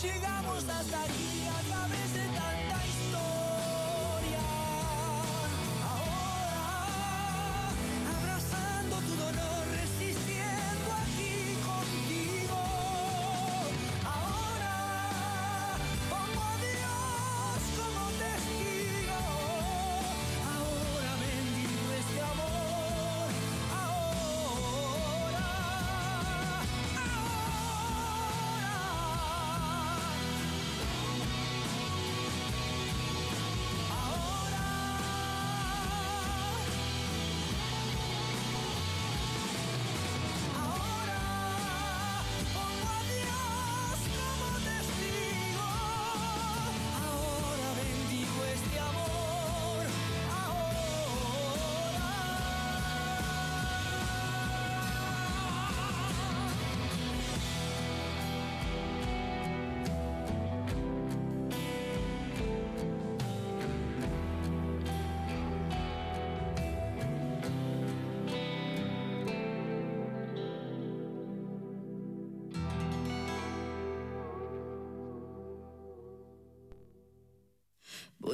llegamos hasta aquí a través de tanta historia.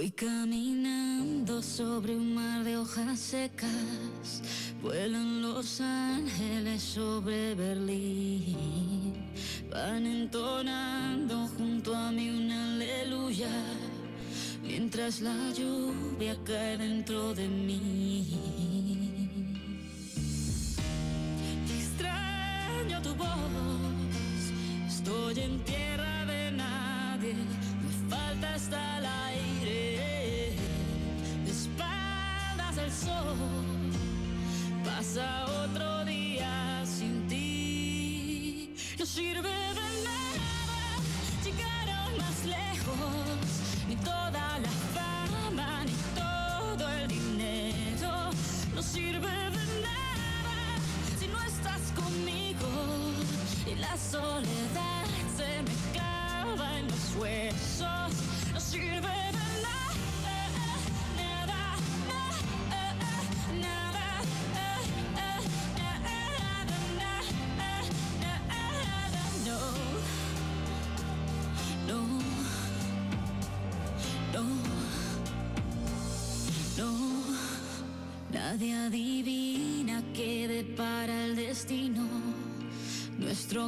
Voy caminando sobre un mar de hojas secas, vuelan los ángeles sobre Berlín, van entonando junto a mí una aleluya, mientras la lluvia cae dentro de mí.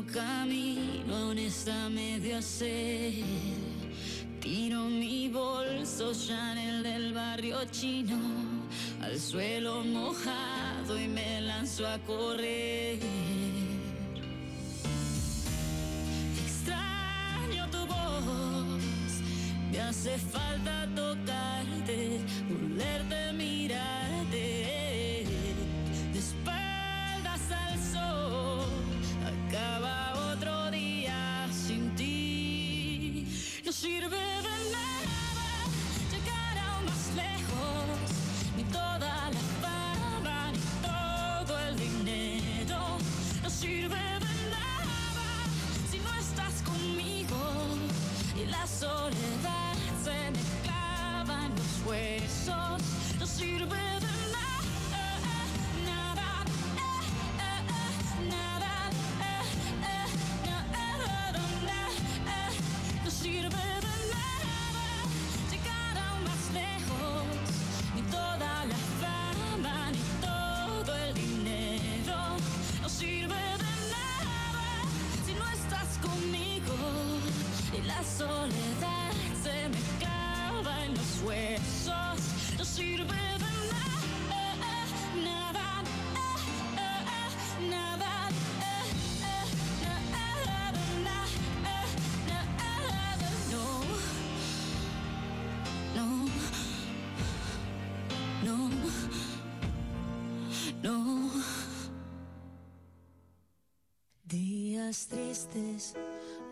camino aún está medio a ser. Tiro mi bolso Chanel del barrio chino al suelo mojado y me lanzo a correr. Extraño tu voz, me hace falta todo.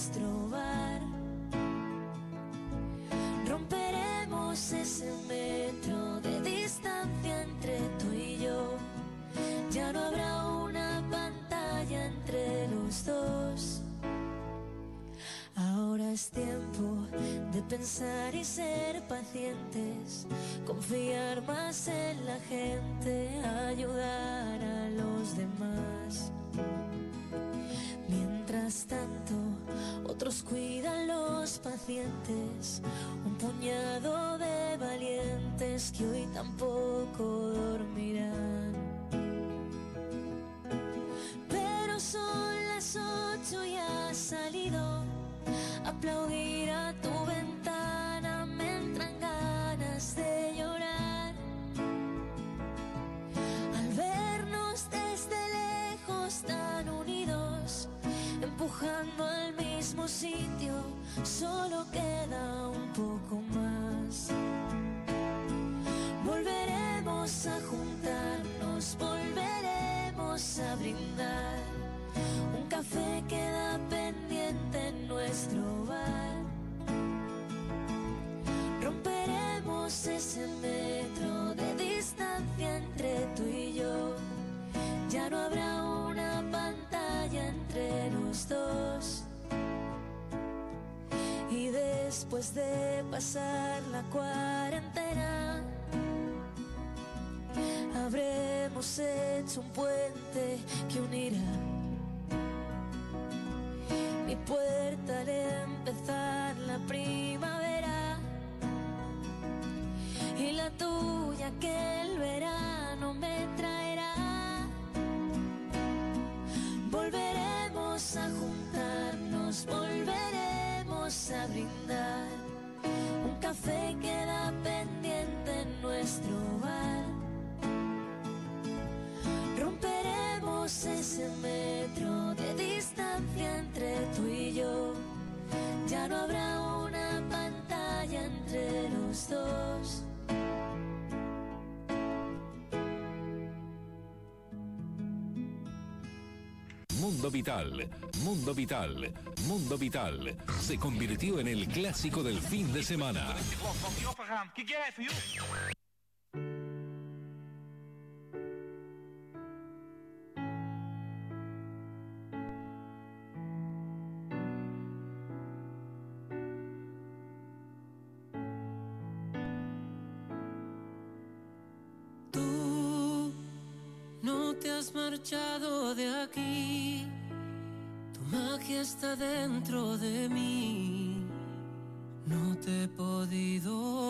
nuestro bar. Romperemos ese metro de distancia entre tú y yo. Ya no habrá una pantalla entre los dos. Ahora es tiempo de pensar y ser pacientes, confiar más en la gente, ayudar sitio, solo queda un poco después de pasar la cual Mundo Vital. Mundo Vital. Mundo Vital. Se convirtió en el clásico del fin de semana. está dentro de mí. No te he podido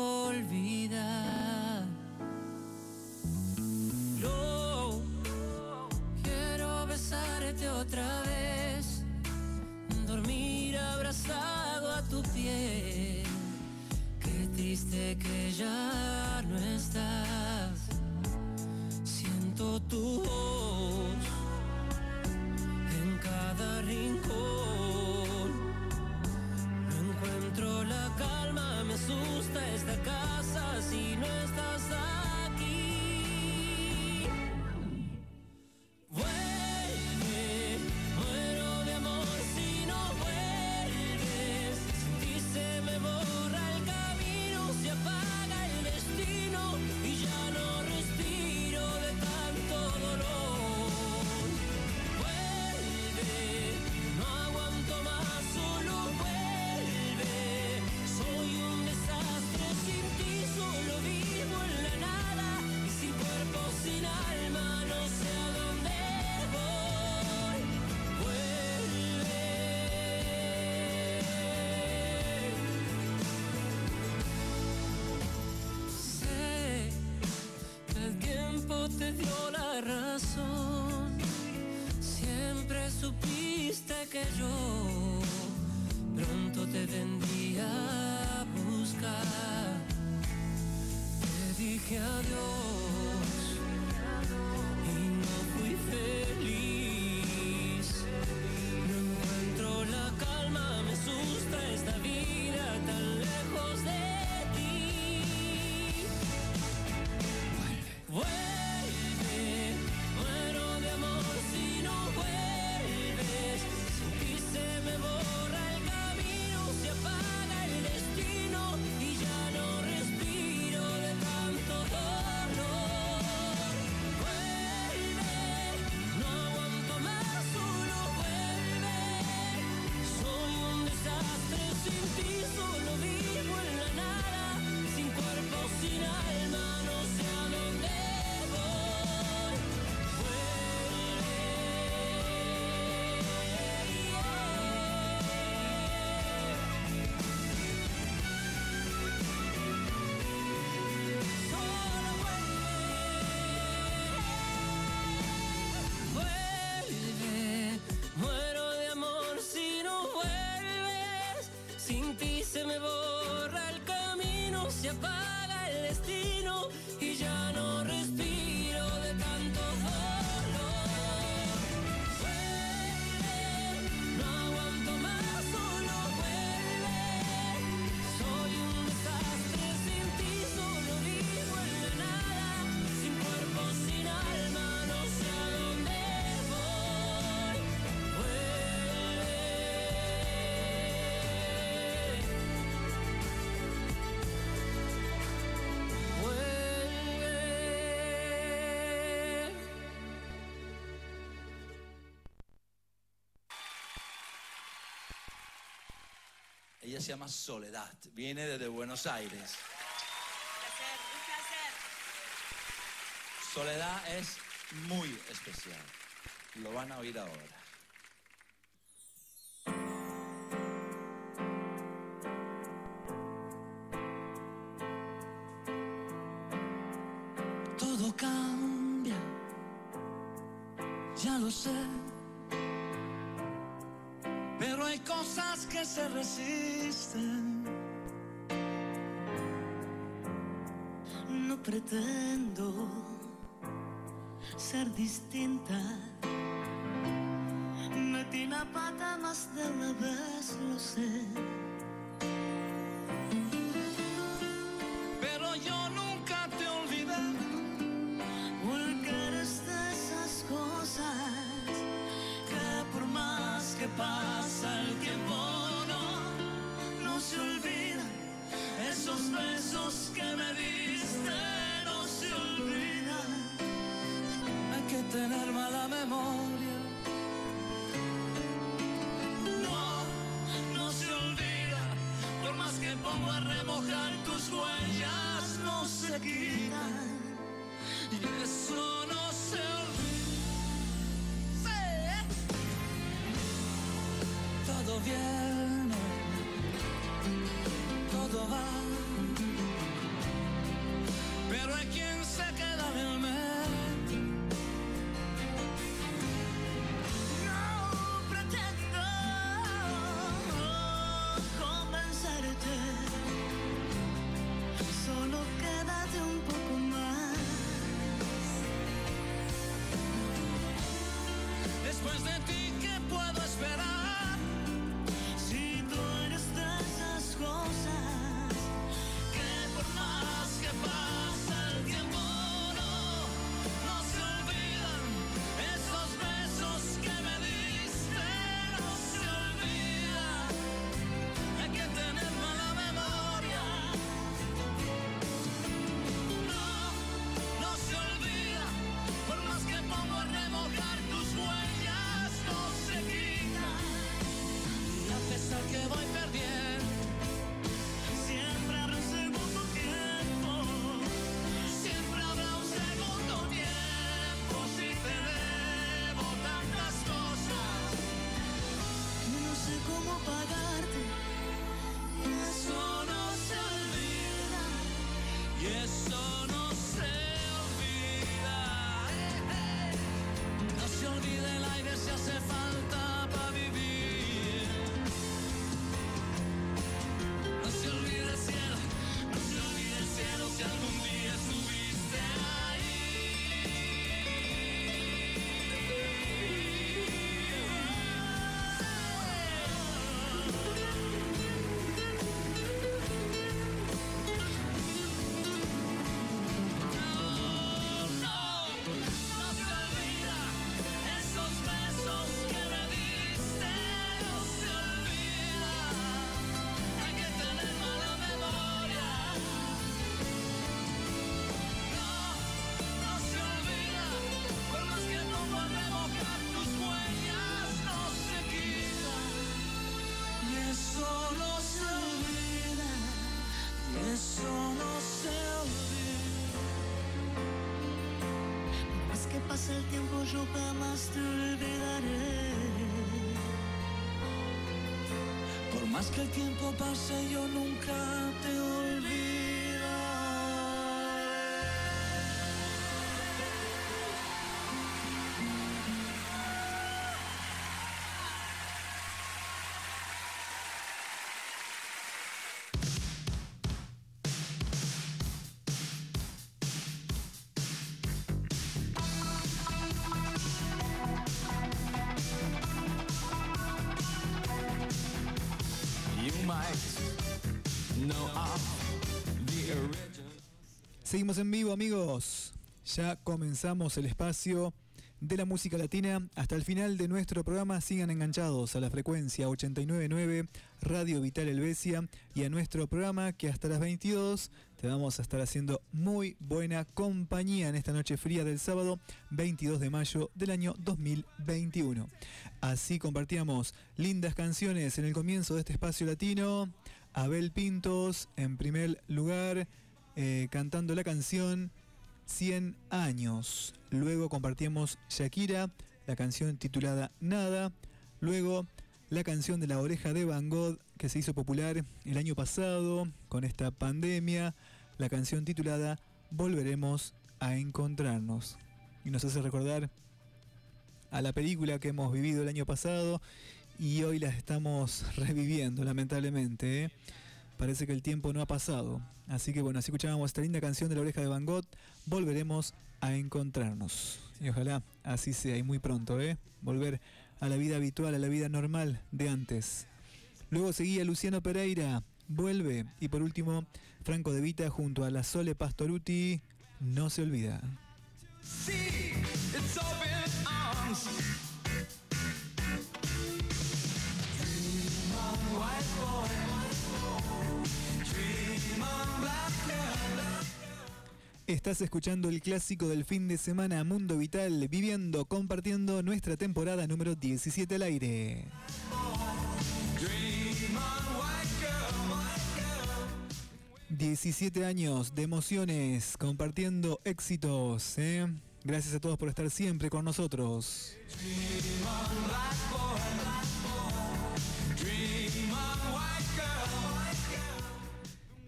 Ella se llama Soledad, viene desde Buenos Aires. Un placer, un placer. Soledad es muy especial. Lo van a oír ahora. Yo jamás te olvidaré. Por más que el tiempo pase, yo nunca Seguimos en vivo, amigos. Ya comenzamos el espacio de la música latina. Hasta el final de nuestro programa sigan enganchados a la frecuencia 899 Radio Vital Helvecia y a nuestro programa que hasta las 22 te vamos a estar haciendo muy buena compañía en esta noche fría del sábado 22 de mayo del año 2021. Así compartíamos lindas canciones en el comienzo de este espacio latino. Abel Pintos en primer lugar eh, cantando la canción 100 años. Luego compartíamos Shakira, la canción titulada Nada. Luego la canción de la oreja de Van Gogh que se hizo popular el año pasado con esta pandemia. La canción titulada Volveremos a encontrarnos. Y nos hace recordar a la película que hemos vivido el año pasado y hoy la estamos reviviendo lamentablemente. ¿eh? Parece que el tiempo no ha pasado. Así que bueno, así escuchábamos esta linda canción de la oreja de Van Gogh. Volveremos a encontrarnos. Y ojalá así sea y muy pronto, ¿eh? Volver a la vida habitual, a la vida normal de antes. Luego seguía Luciano Pereira, vuelve. Y por último, Franco De Vita junto a la Sole Pastoruti, no se olvida. Estás escuchando el clásico del fin de semana Mundo Vital, viviendo, compartiendo nuestra temporada número 17 al aire. Dream on, white girl, white girl. 17 años de emociones, compartiendo éxitos. ¿eh? Gracias a todos por estar siempre con nosotros.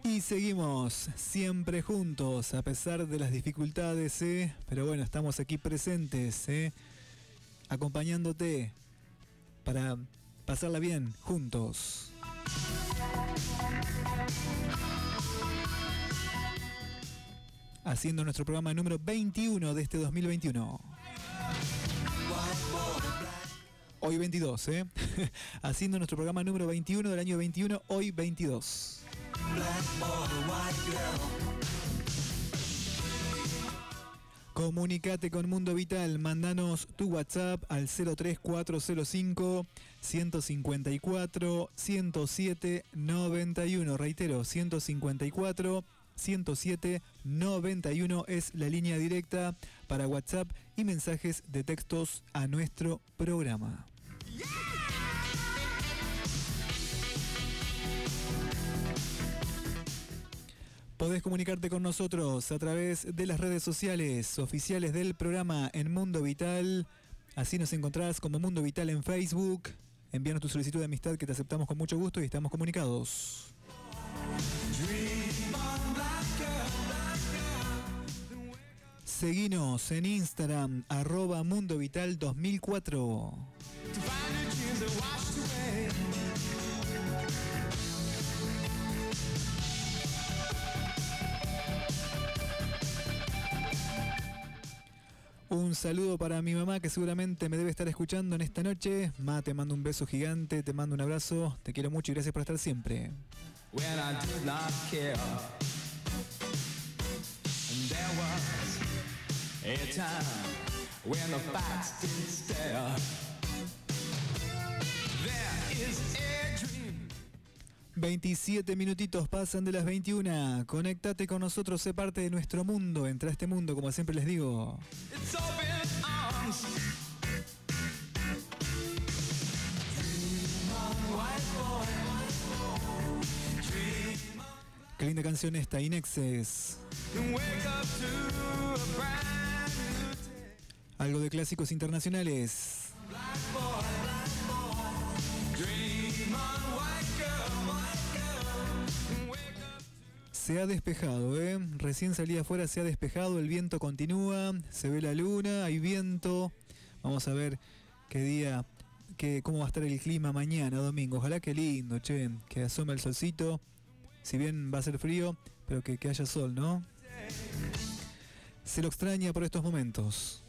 Y seguimos siempre juntos, a pesar de las dificultades, ¿eh? pero bueno, estamos aquí presentes, ¿eh? acompañándote para pasarla bien juntos. Haciendo nuestro programa número 21 de este 2021. Hoy 22, ¿eh? Haciendo nuestro programa número 21 del año 21, hoy 22. Comunicate con Mundo Vital, mandanos tu WhatsApp al 03405 154 107 91. Reitero, 154 107 91 es la línea directa para WhatsApp y mensajes de textos a nuestro programa. Podés comunicarte con nosotros a través de las redes sociales oficiales del programa en Mundo Vital. Así nos encontrás como Mundo Vital en Facebook. Envíanos tu solicitud de amistad que te aceptamos con mucho gusto y estamos comunicados. Seguinos en Instagram, arroba Mundo Vital 2004. Un saludo para mi mamá que seguramente me debe estar escuchando en esta noche. Ma, te mando un beso gigante, te mando un abrazo, te quiero mucho y gracias por estar siempre. when 27 minutitos pasan de las 21. Conéctate con nosotros, sé parte de nuestro mundo. Entra a este mundo, como siempre les digo. Qué linda canción esta, Inexes. Algo de clásicos internacionales. Se ha despejado, ¿eh? Recién salí afuera, se ha despejado, el viento continúa, se ve la luna, hay viento. Vamos a ver qué día, qué, cómo va a estar el clima mañana, domingo. Ojalá que lindo, che, que asome el solcito. Si bien va a ser frío, pero que, que haya sol, ¿no? Se lo extraña por estos momentos.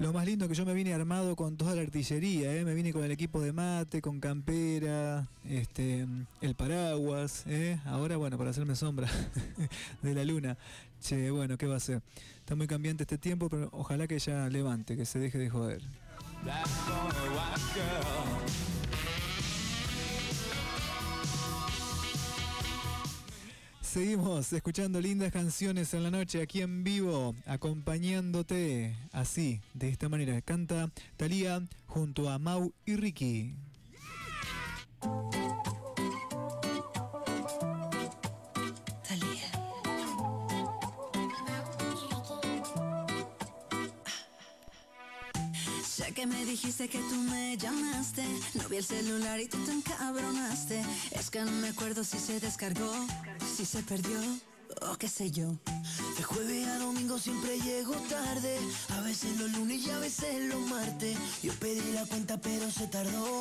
Lo más lindo que yo me vine armado con toda la artillería, ¿eh? me vine con el equipo de mate, con campera, este, el paraguas, ¿eh? ahora bueno, para hacerme sombra de la luna. Che, bueno, ¿qué va a ser? Está muy cambiante este tiempo, pero ojalá que ya levante, que se deje de joder. Seguimos escuchando lindas canciones en la noche aquí en vivo, acompañándote así, de esta manera. Canta Talía junto a Mau y Ricky. Que me dijiste que tú me llamaste. No vi el celular y tú te encabronaste. Es que no me acuerdo si se descargó, si se perdió o qué sé yo. De jueves a domingo siempre llego tarde. A veces los lunes y a veces los martes. Yo pedí la cuenta pero se tardó.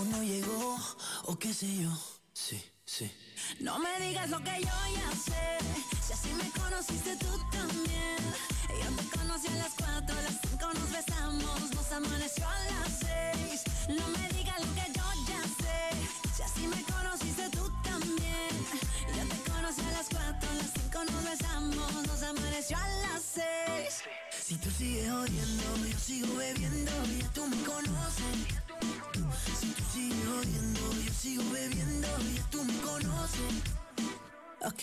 O no llegó, o qué sé yo. Sí, sí. No me digas lo que yo ya sé. Si así me conociste tú también. Yo te conocí a las cuatro, a las cinco nos besamos, nos amaneció a las seis. No me digas lo que yo ya sé. Si así me conociste tú también. Yo te conocí a las cuatro, a las cinco nos besamos, nos amaneció a las seis. Si tú sigues odiando, yo sigo bebiendo. Ya tú me conoces. Si tú sigues odiando, yo sigo bebiendo. Ya tú me conoces. Ok,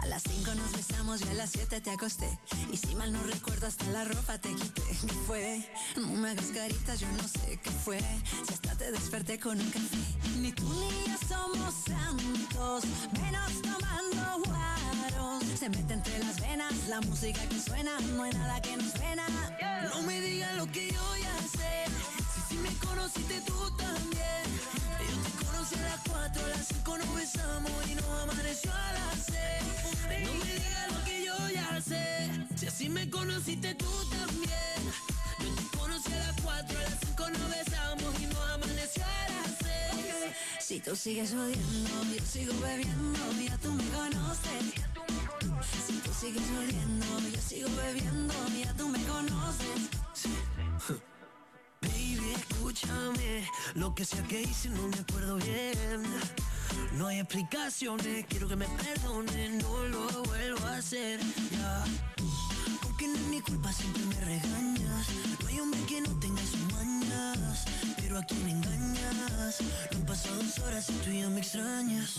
a las 5 nos besamos y a las 7 te acosté. Y si mal no recuerdo, hasta la ropa te quité. ¿Qué fue? No me hagas caritas, yo no sé qué fue. Si hasta te te desperté con un café. Ni tú ni yo somos santos, menos tomando guaros. Se mete entre las venas la música que suena, no hay nada que nos frena. No me digas lo que yo ya sé, si, me conociste tú también. Yo te conocí a las 4, a las 5 nos besamos y no amaneció a las 6. No me digas lo que yo ya sé, si así me conociste tú también. Yo te conocí a las 4, a las 5 nos besamos y no amaneció a las 6. Si tú sigues odiando, yo sigo bebiendo, ya tú me conoces. Si tú sigues odiando, yo sigo bebiendo, ya tú me conoces. Baby, escúchame, lo que sea que hice no me acuerdo bien. No hay explicaciones, quiero que me perdonen, no lo vuelvo a hacer. Ya. Aunque no es mi culpa, siempre me regañas. No hay hombre que no tenga sus mañas, pero a quién engañas. No han pasado dos horas y tú ya me extrañas.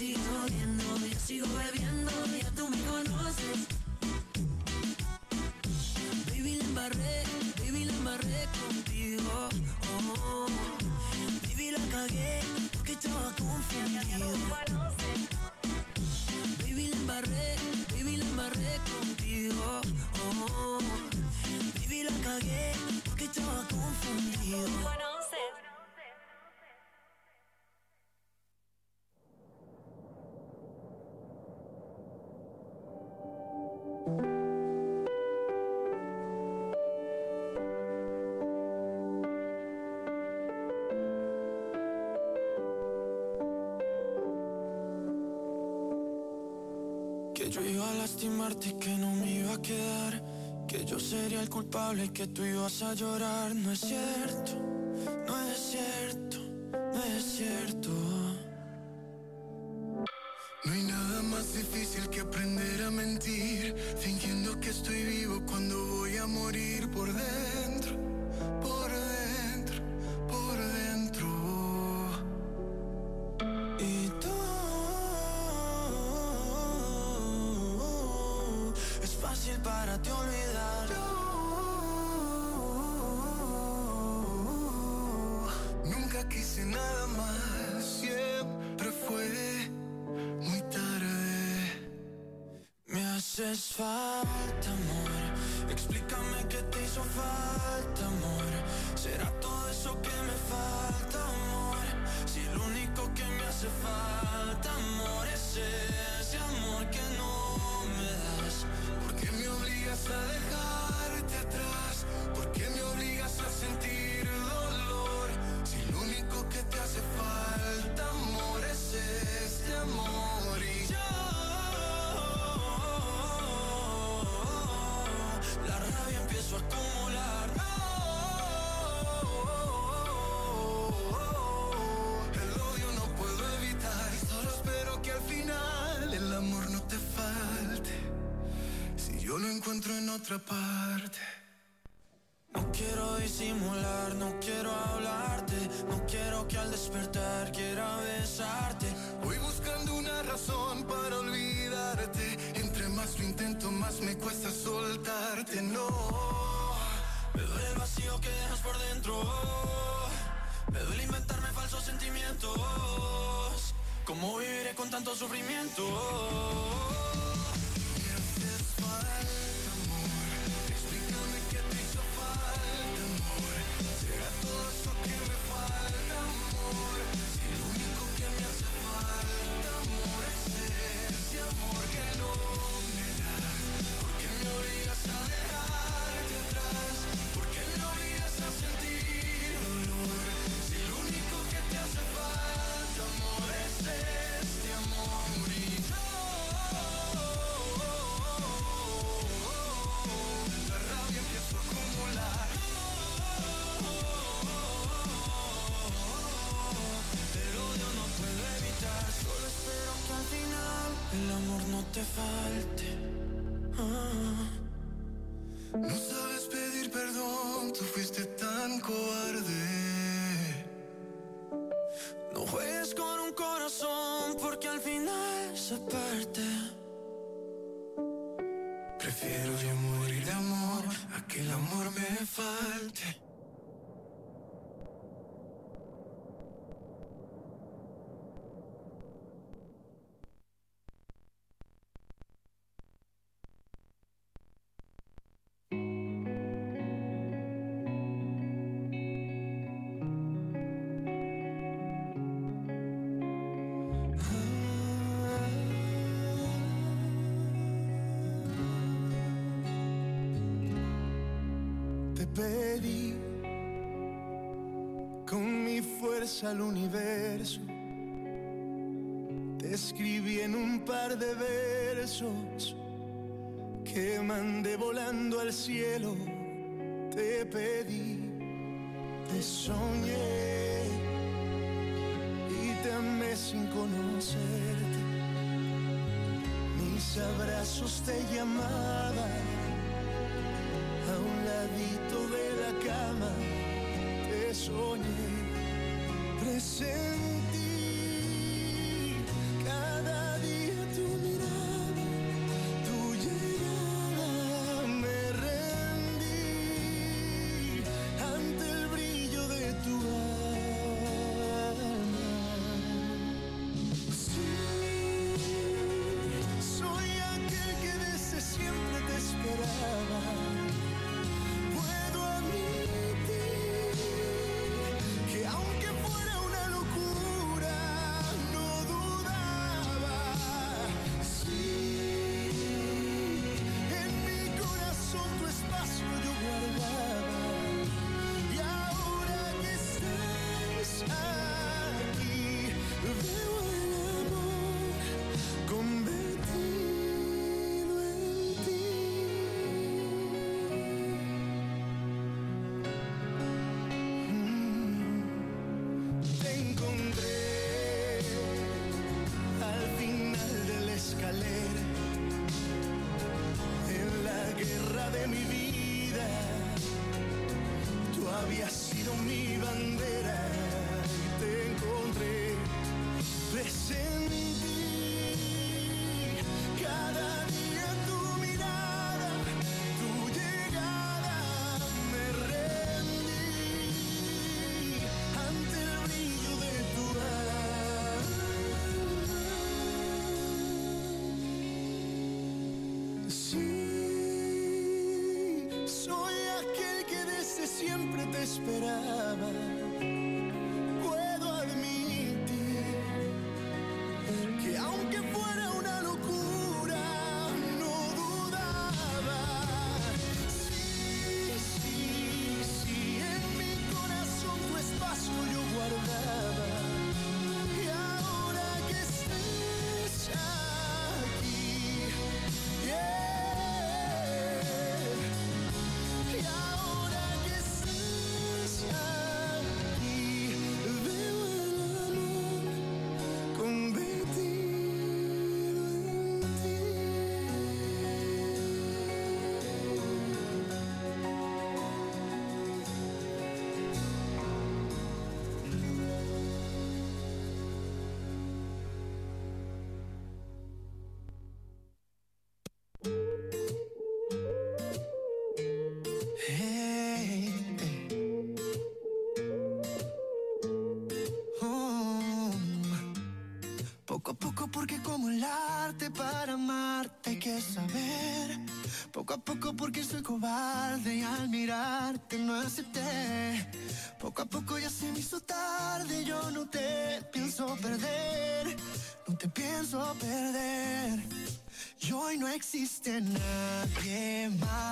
Si tú sigues odiando, yo sigo bebiendo, ya tú me conoces. Baby, la embarré, baby, la embarré contigo. Oh, baby, la cagué porque estaba confundido. Baby, la embarré, baby, la embarré contigo. Oh, baby, la cagué porque estaba confundido. Yo iba a lastimarte y que no me iba a quedar. Que yo sería el culpable y que tú ibas a llorar. No es cierto, no es cierto, no es cierto. Más difícil que aprender a mentir, fingiendo que estoy vivo cuando voy a morir por dentro, por dentro, por dentro. Y tú es fácil para ti olvidar. Haces falta, amor. Explícame qué te hizo falta, amor. ¿Será todo eso que me falta, amor? Si lo único que me hace falta, amor, es ese amor que no me das. ¿Por qué me obligas a dejarte atrás? ¿Por qué me obligas a sentir dolor? Si lo único que te hace falta, acumular. El odio no puedo evitar, solo espero que al final el amor no te falte. Si yo lo encuentro en otra parte. Dentro. Me duele inventarme falsos sentimientos. ¿Cómo viviré con tanto sufrimiento? al universo. Te escribí en un par de versos que mandé volando al cielo. Te pedí, te soñé y te amé sin conocerte. Mis abrazos te llamaban listen Poco a poco ya se me hizo tarde, yo no te pienso perder, no te pienso perder. Y hoy no existe nadie más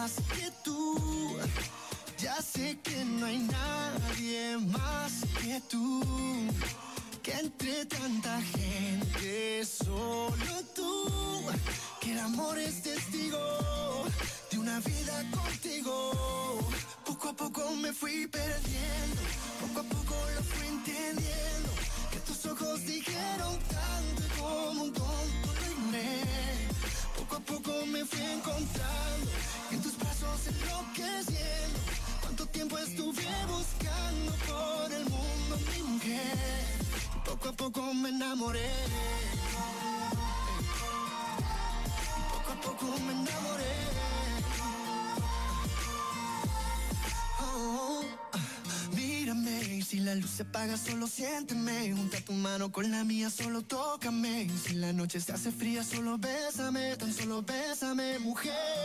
poco me enamoré. Poco a poco me enamoré. Oh, ah, mírame y si la luz se apaga solo siénteme. Junta tu mano con la mía, solo tócame. Si la noche se hace fría, solo bésame, tan solo bésame, mujer.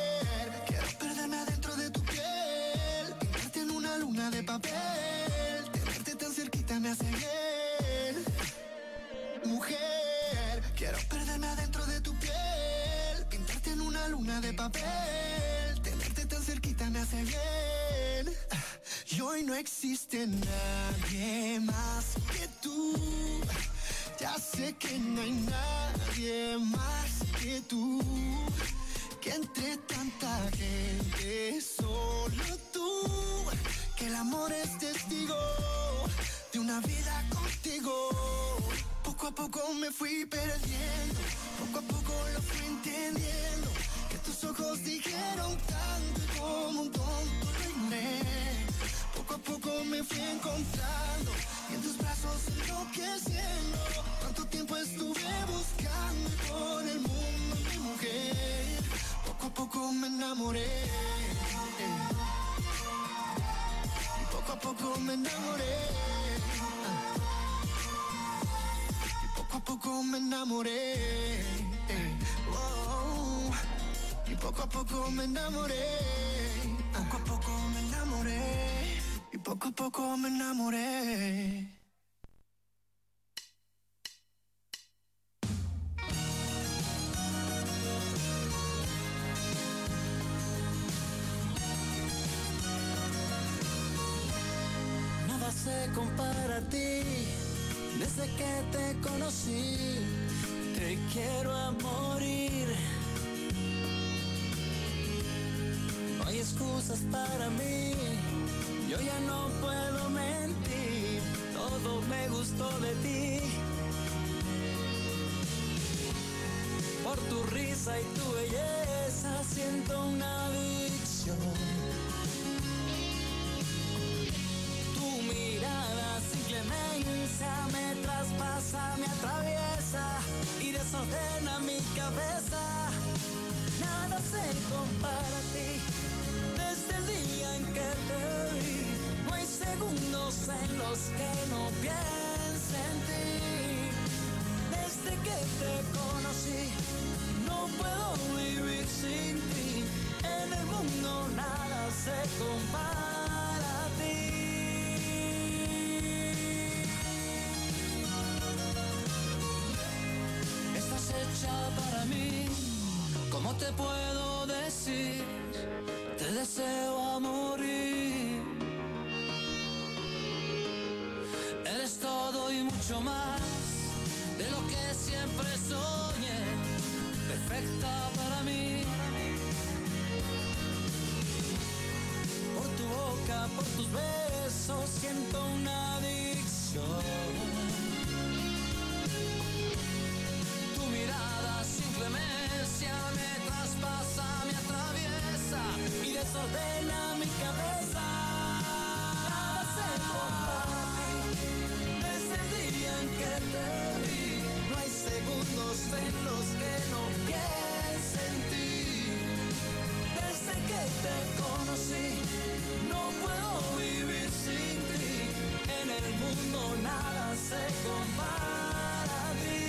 para ti.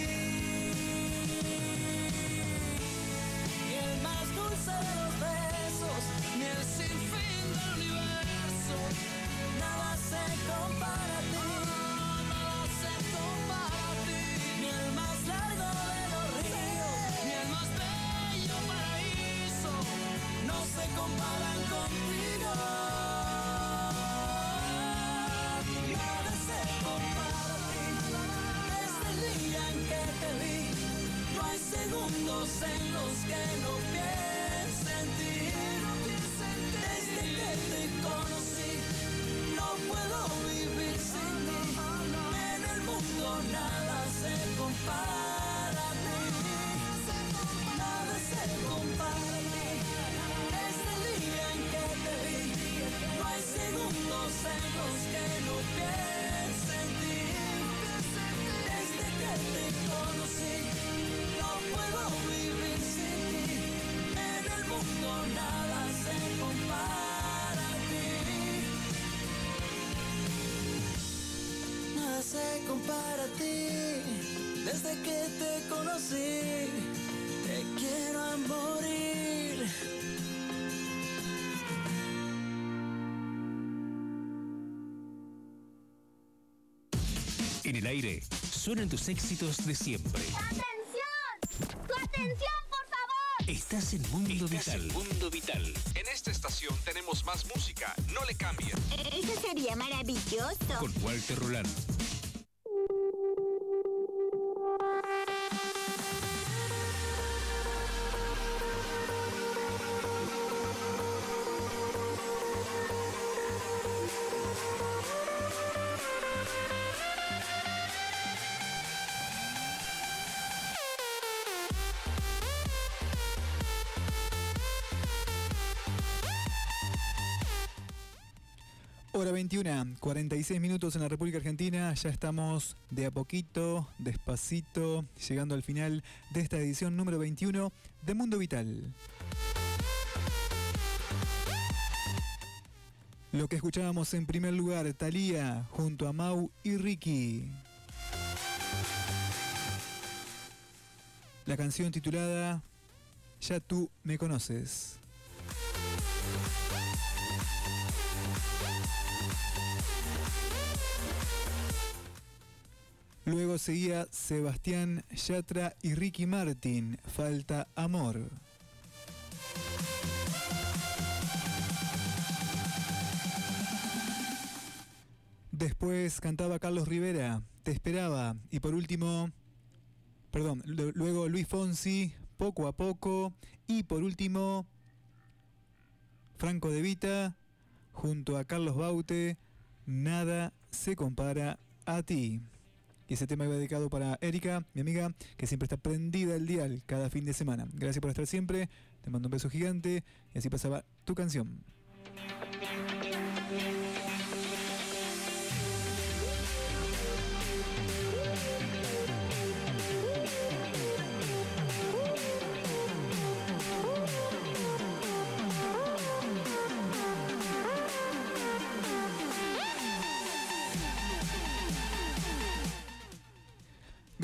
Ni el más dulce de los besos, ni el sinfín del universo, nada se compara a ti. Nada se compara a ti. Ni el más largo de los ríos, ni el más bello paraíso, no se comparan contigo. No hay segundos en los que no pierdo que te conocí. Te quiero a morir. En el aire suenan tus éxitos de siempre. ¡Atención! ¡Tu atención, por favor! Estás en Mundo Vital. Mundo Vital. En esta estación tenemos más música. No le cambien. Eso sería maravilloso. Con Walter Roland. 21, 46 minutos en la República Argentina. Ya estamos de a poquito, despacito, llegando al final de esta edición número 21 de Mundo Vital. Lo que escuchábamos en primer lugar, Thalía junto a Mau y Ricky. La canción titulada Ya tú me conoces. Luego seguía Sebastián Yatra y Ricky Martin, Falta Amor. Después cantaba Carlos Rivera, Te esperaba. Y por último, perdón, lu- luego Luis Fonsi, Poco a Poco. Y por último, Franco De Vita, junto a Carlos Baute, Nada se compara a ti. Y ese tema iba dedicado para Erika, mi amiga, que siempre está prendida el dial cada fin de semana. Gracias por estar siempre, te mando un beso gigante y así pasaba tu canción.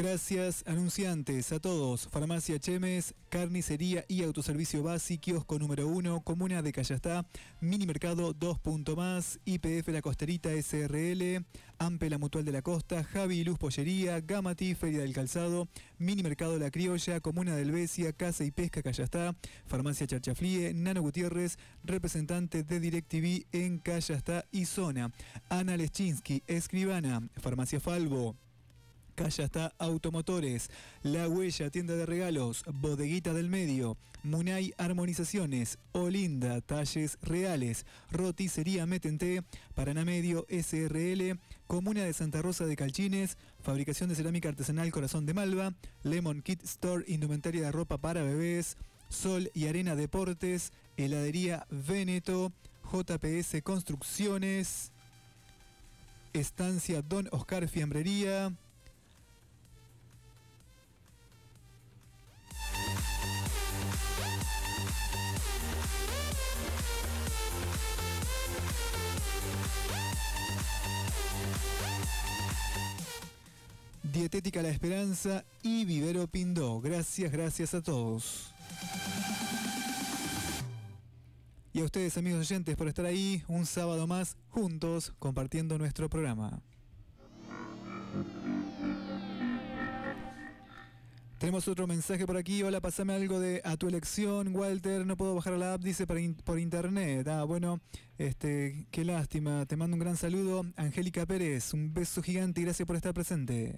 Gracias anunciantes a todos. Farmacia Chemes, carnicería y autoservicio básico, kiosco número 1, Comuna de Callastá, Mini Mercado 2 punto más, IPF La Costerita SRL, Ampe La Mutual de la Costa, Javi Luz Pollería, Gamati, Feria del Calzado, Mini Mercado La Criolla, Comuna del Besia, Casa y Pesca Callastá, Farmacia Charchaflie, Nano Gutiérrez, representante de DirecTV en Callastá y Zona, Ana Leschinski, escribana, Farmacia Falvo, Calla está Automotores, La Huella, tienda de regalos, Bodeguita del Medio, Munay Armonizaciones, Olinda, Talles Reales, Roticería Metente, Paraná Medio, SRL, Comuna de Santa Rosa de Calchines, Fabricación de Cerámica Artesanal Corazón de Malva, Lemon Kit Store, Indumentaria de Ropa para Bebés, Sol y Arena Deportes, Heladería Veneto, JPS Construcciones, Estancia Don Oscar Fiambrería, Dietética La Esperanza y Vivero Pindó. Gracias, gracias a todos. Y a ustedes, amigos oyentes, por estar ahí un sábado más juntos compartiendo nuestro programa. Tenemos otro mensaje por aquí. Hola, pasame algo de a tu elección, Walter. No puedo bajar la app, dice por, por internet. Ah, bueno, este, qué lástima. Te mando un gran saludo. Angélica Pérez, un beso gigante y gracias por estar presente.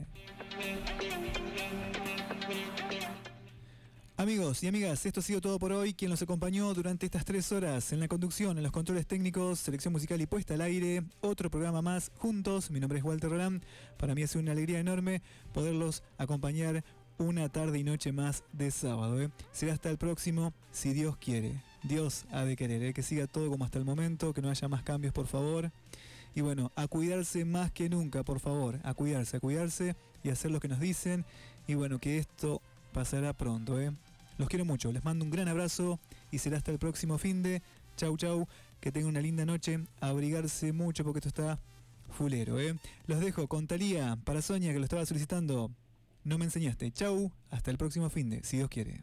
Amigos y amigas, esto ha sido todo por hoy. Quien los acompañó durante estas tres horas en la conducción, en los controles técnicos, selección musical y puesta al aire. Otro programa más juntos. Mi nombre es Walter Roland. Para mí ha sido una alegría enorme poderlos acompañar una tarde y noche más de sábado. ¿eh? Será hasta el próximo, si Dios quiere. Dios ha de querer, ¿eh? que siga todo como hasta el momento, que no haya más cambios, por favor. Y bueno, a cuidarse más que nunca, por favor. A cuidarse, a cuidarse y hacer lo que nos dicen. Y bueno, que esto pasará pronto. ¿eh? Los quiero mucho, les mando un gran abrazo y será hasta el próximo fin de. Chau, chau, que tengan una linda noche. Abrigarse mucho porque esto está fulero, ¿eh? Los dejo con Talía para Sonia que lo estaba solicitando. No me enseñaste. Chau, hasta el próximo fin de, si Dios quiere.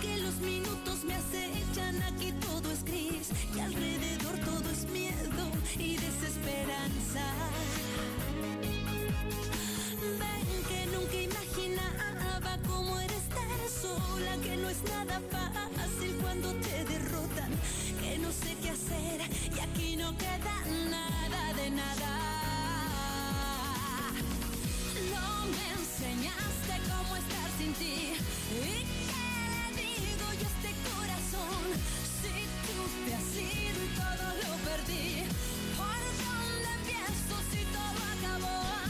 Que los minutos me acechan, aquí todo es gris y alrededor todo es miedo y desesperanza. Ven que nunca imaginaba cómo era estar sola, que no es nada fácil cuando te derrotan, que no sé qué hacer y aquí no queda nada de nada. No me enseñaste cómo estar sin ti. ¿Y corazón? Si tú te has ido todo lo perdí. ¿Por dónde empiezo si todo acabó?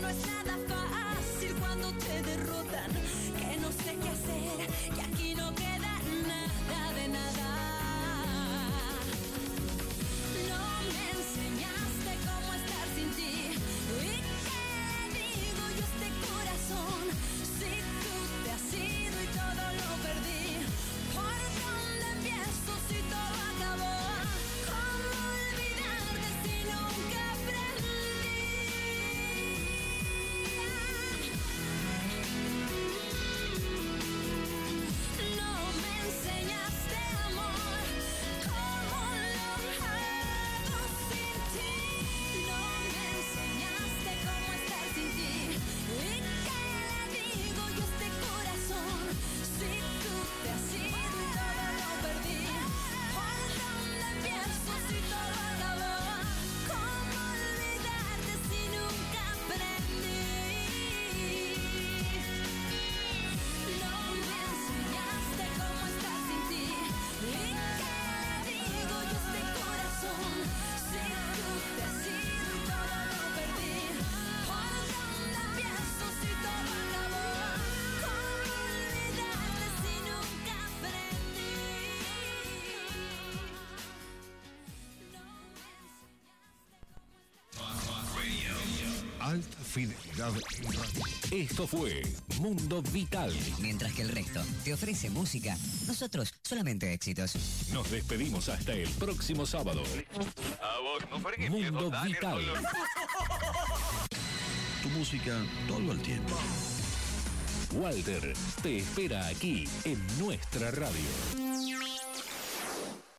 No es nada fácil cuando te derrotan, que no sé qué hacer y aquí no queda fidelidad en radio. Esto fue Mundo Vital. Mientras que el resto te ofrece música, nosotros solamente éxitos. Nos despedimos hasta el próximo sábado. Mundo Vital. Tu música todo el tiempo. Walter te espera aquí en nuestra radio.